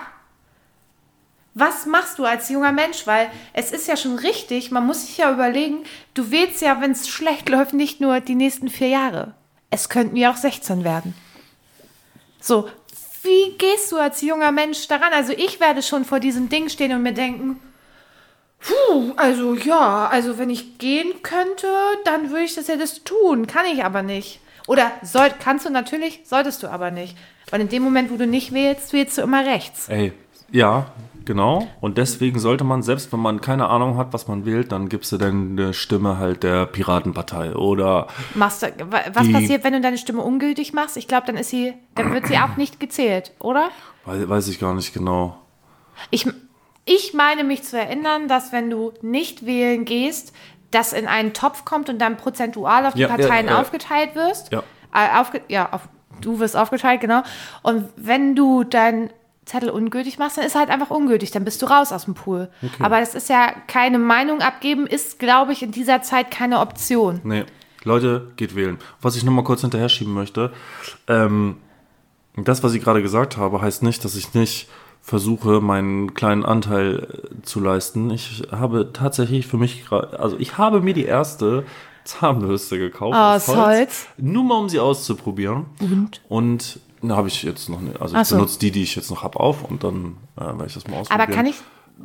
Was machst du als junger Mensch? Weil es ist ja schon richtig, man muss sich ja überlegen, du wählst ja, wenn es schlecht (laughs) läuft, nicht nur die nächsten vier Jahre. Es könnten ja auch 16 werden. So, wie gehst du als junger Mensch daran? Also ich werde schon vor diesem Ding stehen und mir denken, puh, also ja, also wenn ich gehen könnte, dann würde ich das ja das tun. Kann ich aber nicht. Oder soll, kannst du natürlich, solltest du aber nicht. Weil in dem Moment, wo du nicht wählst, wählst du immer rechts. Ey, ja, genau. Und deswegen sollte man, selbst wenn man keine Ahnung hat, was man wählt, dann gibst du deine Stimme halt der Piratenpartei oder Machst du, wa- was passiert, wenn du deine Stimme ungültig machst? Ich glaube, dann ist sie, dann wird sie auch nicht gezählt, oder? weiß, weiß ich gar nicht genau. Ich, ich meine mich zu erinnern, dass wenn du nicht wählen gehst, das in einen Topf kommt und dann prozentual auf die Ja, ja, Parteien ja. aufgeteilt wirst. Ja. Äh, aufge, ja, auf, du wirst aufgeteilt, genau. Und wenn du deinen Zettel ungültig machst, dann ist er halt einfach ungültig, dann bist du raus aus dem Pool. Aber das ist ja keine Meinung abgeben, ist, glaube ich, in dieser Zeit keine Option. Nee, Leute, geht wählen. Was ich nochmal kurz hinterher schieben möchte, ähm, das, was ich gerade gesagt habe, heißt nicht, dass ich nicht versuche, meinen kleinen Anteil äh, zu leisten. Ich habe tatsächlich für mich gerade, also ich habe mir die erste Zahnbürste gekauft. Aus Holz. Nur mal, um sie auszuprobieren. Und? Und habe ich jetzt noch nicht, also ich so. benutze die, die ich jetzt noch habe, auf und dann äh, werde ich das mal ausprobieren. Aber kann ich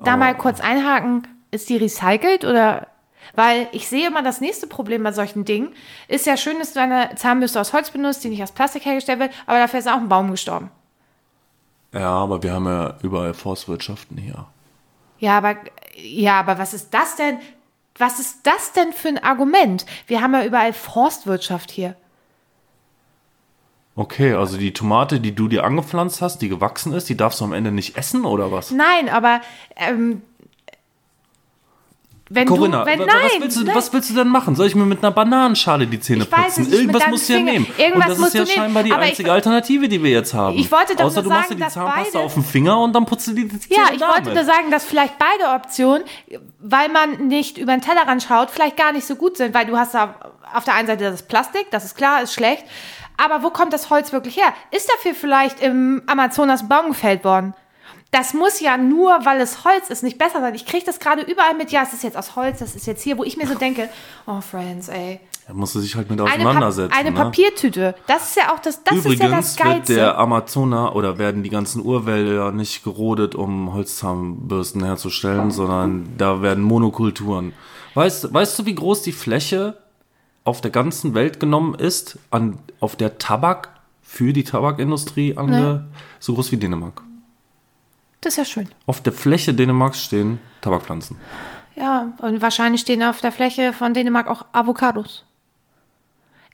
da mal kurz einhaken? Ist die recycelt oder? Weil ich sehe immer das nächste Problem bei solchen Dingen. Ist ja schön, dass du eine Zahnbürste aus Holz benutzt, die nicht aus Plastik hergestellt wird, aber dafür ist auch ein Baum gestorben. Ja, aber wir haben ja überall Forstwirtschaften hier. Ja, aber, ja, aber was ist das denn? Was ist das denn für ein Argument? Wir haben ja überall Forstwirtschaft hier. Okay, also die Tomate, die du dir angepflanzt hast, die gewachsen ist, die darfst du am Ende nicht essen oder was? Nein, aber ähm, wenn Corinna, du, wenn, nein, was, willst du, nein, was willst du denn machen? Soll ich mir mit einer Bananenschale die Zähne Ich putzen? Irgendwas musst du ja nehmen. Irgendwas und das musst ist ja nehmen. scheinbar die Aber ich- einzige Alternative, die wir jetzt haben. Ich wollte doch Außer nur du machst dir sagen, die dass Zahnpasta beide- auf den Finger und dann putzt du die Zähne Ja, ich wollte damit. nur sagen, dass vielleicht beide Optionen, weil man nicht über den Tellerrand schaut, vielleicht gar nicht so gut sind, weil du hast da auf der einen Seite das Plastik, das ist klar, ist schlecht. Aber wo kommt das Holz wirklich her? Ist dafür vielleicht im Amazonas Baum gefällt worden? Das muss ja nur, weil es Holz ist, nicht besser sein. Ich kriege das gerade überall mit, ja, es ist jetzt aus Holz, das ist jetzt hier, wo ich mir so denke, oh Friends, ey. Da musst du dich halt mit Eine, Pa- auseinandersetzen. eine ne? Papiertüte. Das ist ja auch das, das ist ja das Übrigens wird Geilste. der Amazona oder werden die ganzen Urwälder nicht gerodet, um Holzzahnbürsten herzustellen, sondern da werden Monokulturen. Weißt, weißt du, wie groß die Fläche auf der ganzen Welt genommen ist, an, auf der Tabak für die Tabakindustrie ange, so groß wie Dänemark? das ist ja schön. Auf der Fläche Dänemarks stehen Tabakpflanzen. Ja, und wahrscheinlich stehen auf der Fläche von Dänemark auch Avocados.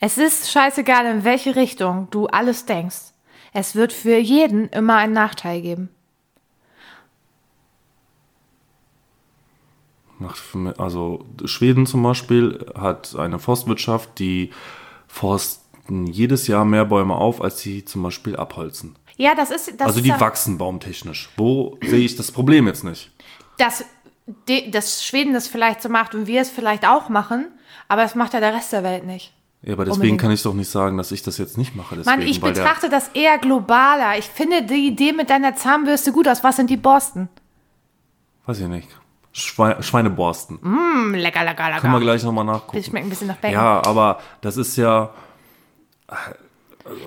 Es ist scheißegal, in welche Richtung du alles denkst. Es wird für jeden immer einen Nachteil geben. Also Schweden zum Beispiel hat eine Forstwirtschaft, die forsten jedes Jahr mehr Bäume auf, als sie zum Beispiel abholzen. Ja, das ist das also ist die ja, wachsen baumtechnisch. Wo sehe ich das Problem jetzt nicht? dass, dass Schweden das vielleicht so macht und wir es vielleicht auch machen, aber das macht ja der Rest der Welt nicht. Ja, aber deswegen Unbedingt. kann ich doch nicht sagen, dass ich das jetzt nicht mache. Deswegen, Mann, ich betrachte das eher globaler. Ich finde die Idee mit deiner Zahnbürste gut aus. Was sind die Borsten? Weiß ich nicht. Schweine, Schweineborsten. Mm, lecker, lecker, lecker. Können wir gleich nochmal nachgucken. Das schmeckt ein bisschen nach Bacon. Ja, aber das ist ja.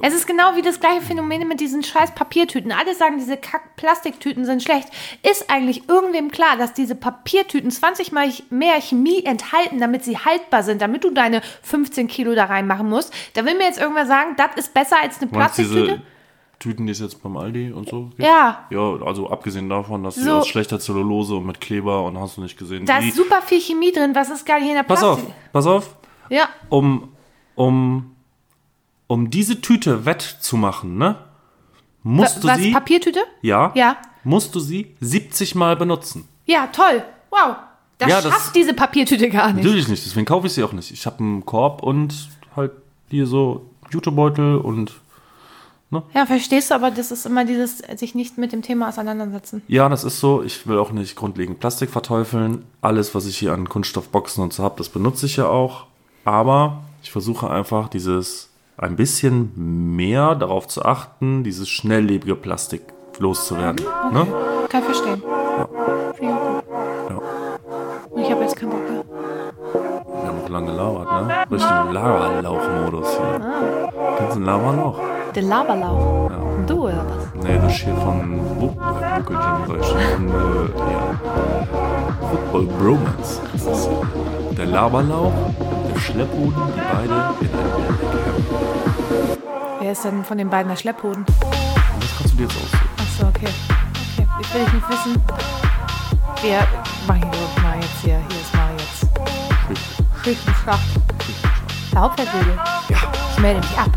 Es ist genau wie das gleiche Phänomen mit diesen scheiß Papiertüten. Alle sagen, diese Kack-Plastiktüten sind schlecht. Ist eigentlich irgendwem klar, dass diese Papiertüten 20 mal mehr Chemie enthalten, damit sie haltbar sind, damit du deine 15 Kilo da reinmachen musst? Da will mir jetzt irgendwer sagen, das ist besser als eine Plastiktüte? Tüten, die es jetzt beim Aldi und so gibt? Ja. Ja, also abgesehen davon, dass sie So. aus schlechter Zellulose und mit Kleber und hast du nicht gesehen. Da ist super viel Chemie drin. Was ist gar nicht in der Pass Plastik? auf, pass auf. Ja. Um, um, um diese Tüte wettzumachen, ne? Musst du Was, sie. Papiertüte? Ja. Ja. Musst du sie 70 Mal benutzen. Ja, toll. Wow. Das Ja, das- schafft diese Papiertüte gar nicht. Natürlich nicht, deswegen kaufe ich sie auch nicht. Ich habe einen Korb und halt hier so Jutebeutel und Ja, verstehst du, aber das ist immer dieses sich nicht mit dem Thema auseinandersetzen. ja, das ist so. Ich will auch nicht grundlegend Plastik verteufeln. Alles, was ich hier an Kunststoffboxen und so habe, das benutze ich ja auch. Aber ich versuche einfach dieses ein bisschen mehr darauf zu achten, dieses schnelllebige Plastik loszuwerden. Ne? Kann ich verstehen. Finde ich auch gut. Ja. Und ich habe jetzt keinen Bock mehr. Wir haben auch lange gelabert, ne? Richtig Laberlauch-Modus hier. Kennst du einen Laberlauch? Der Laberlauch. Du oder was? Nee, das ist hier von Wo- Vocal Gym, sag ich schon. Von, äh, ja. Football Bromance. Der Laberlauch, der Schlepphoden, die beide in einem Wer ist denn von den beiden der Schlepphoden? Und das kannst du dir jetzt aussuchen. Achso, okay. Okay, ich will nicht wissen. Wir machen hier mal jetzt hier. Hier ist mal jetzt. Richtig. Schicht und Schlacht. Der Hauptfeldwege. Ja. Ich melde mich ab.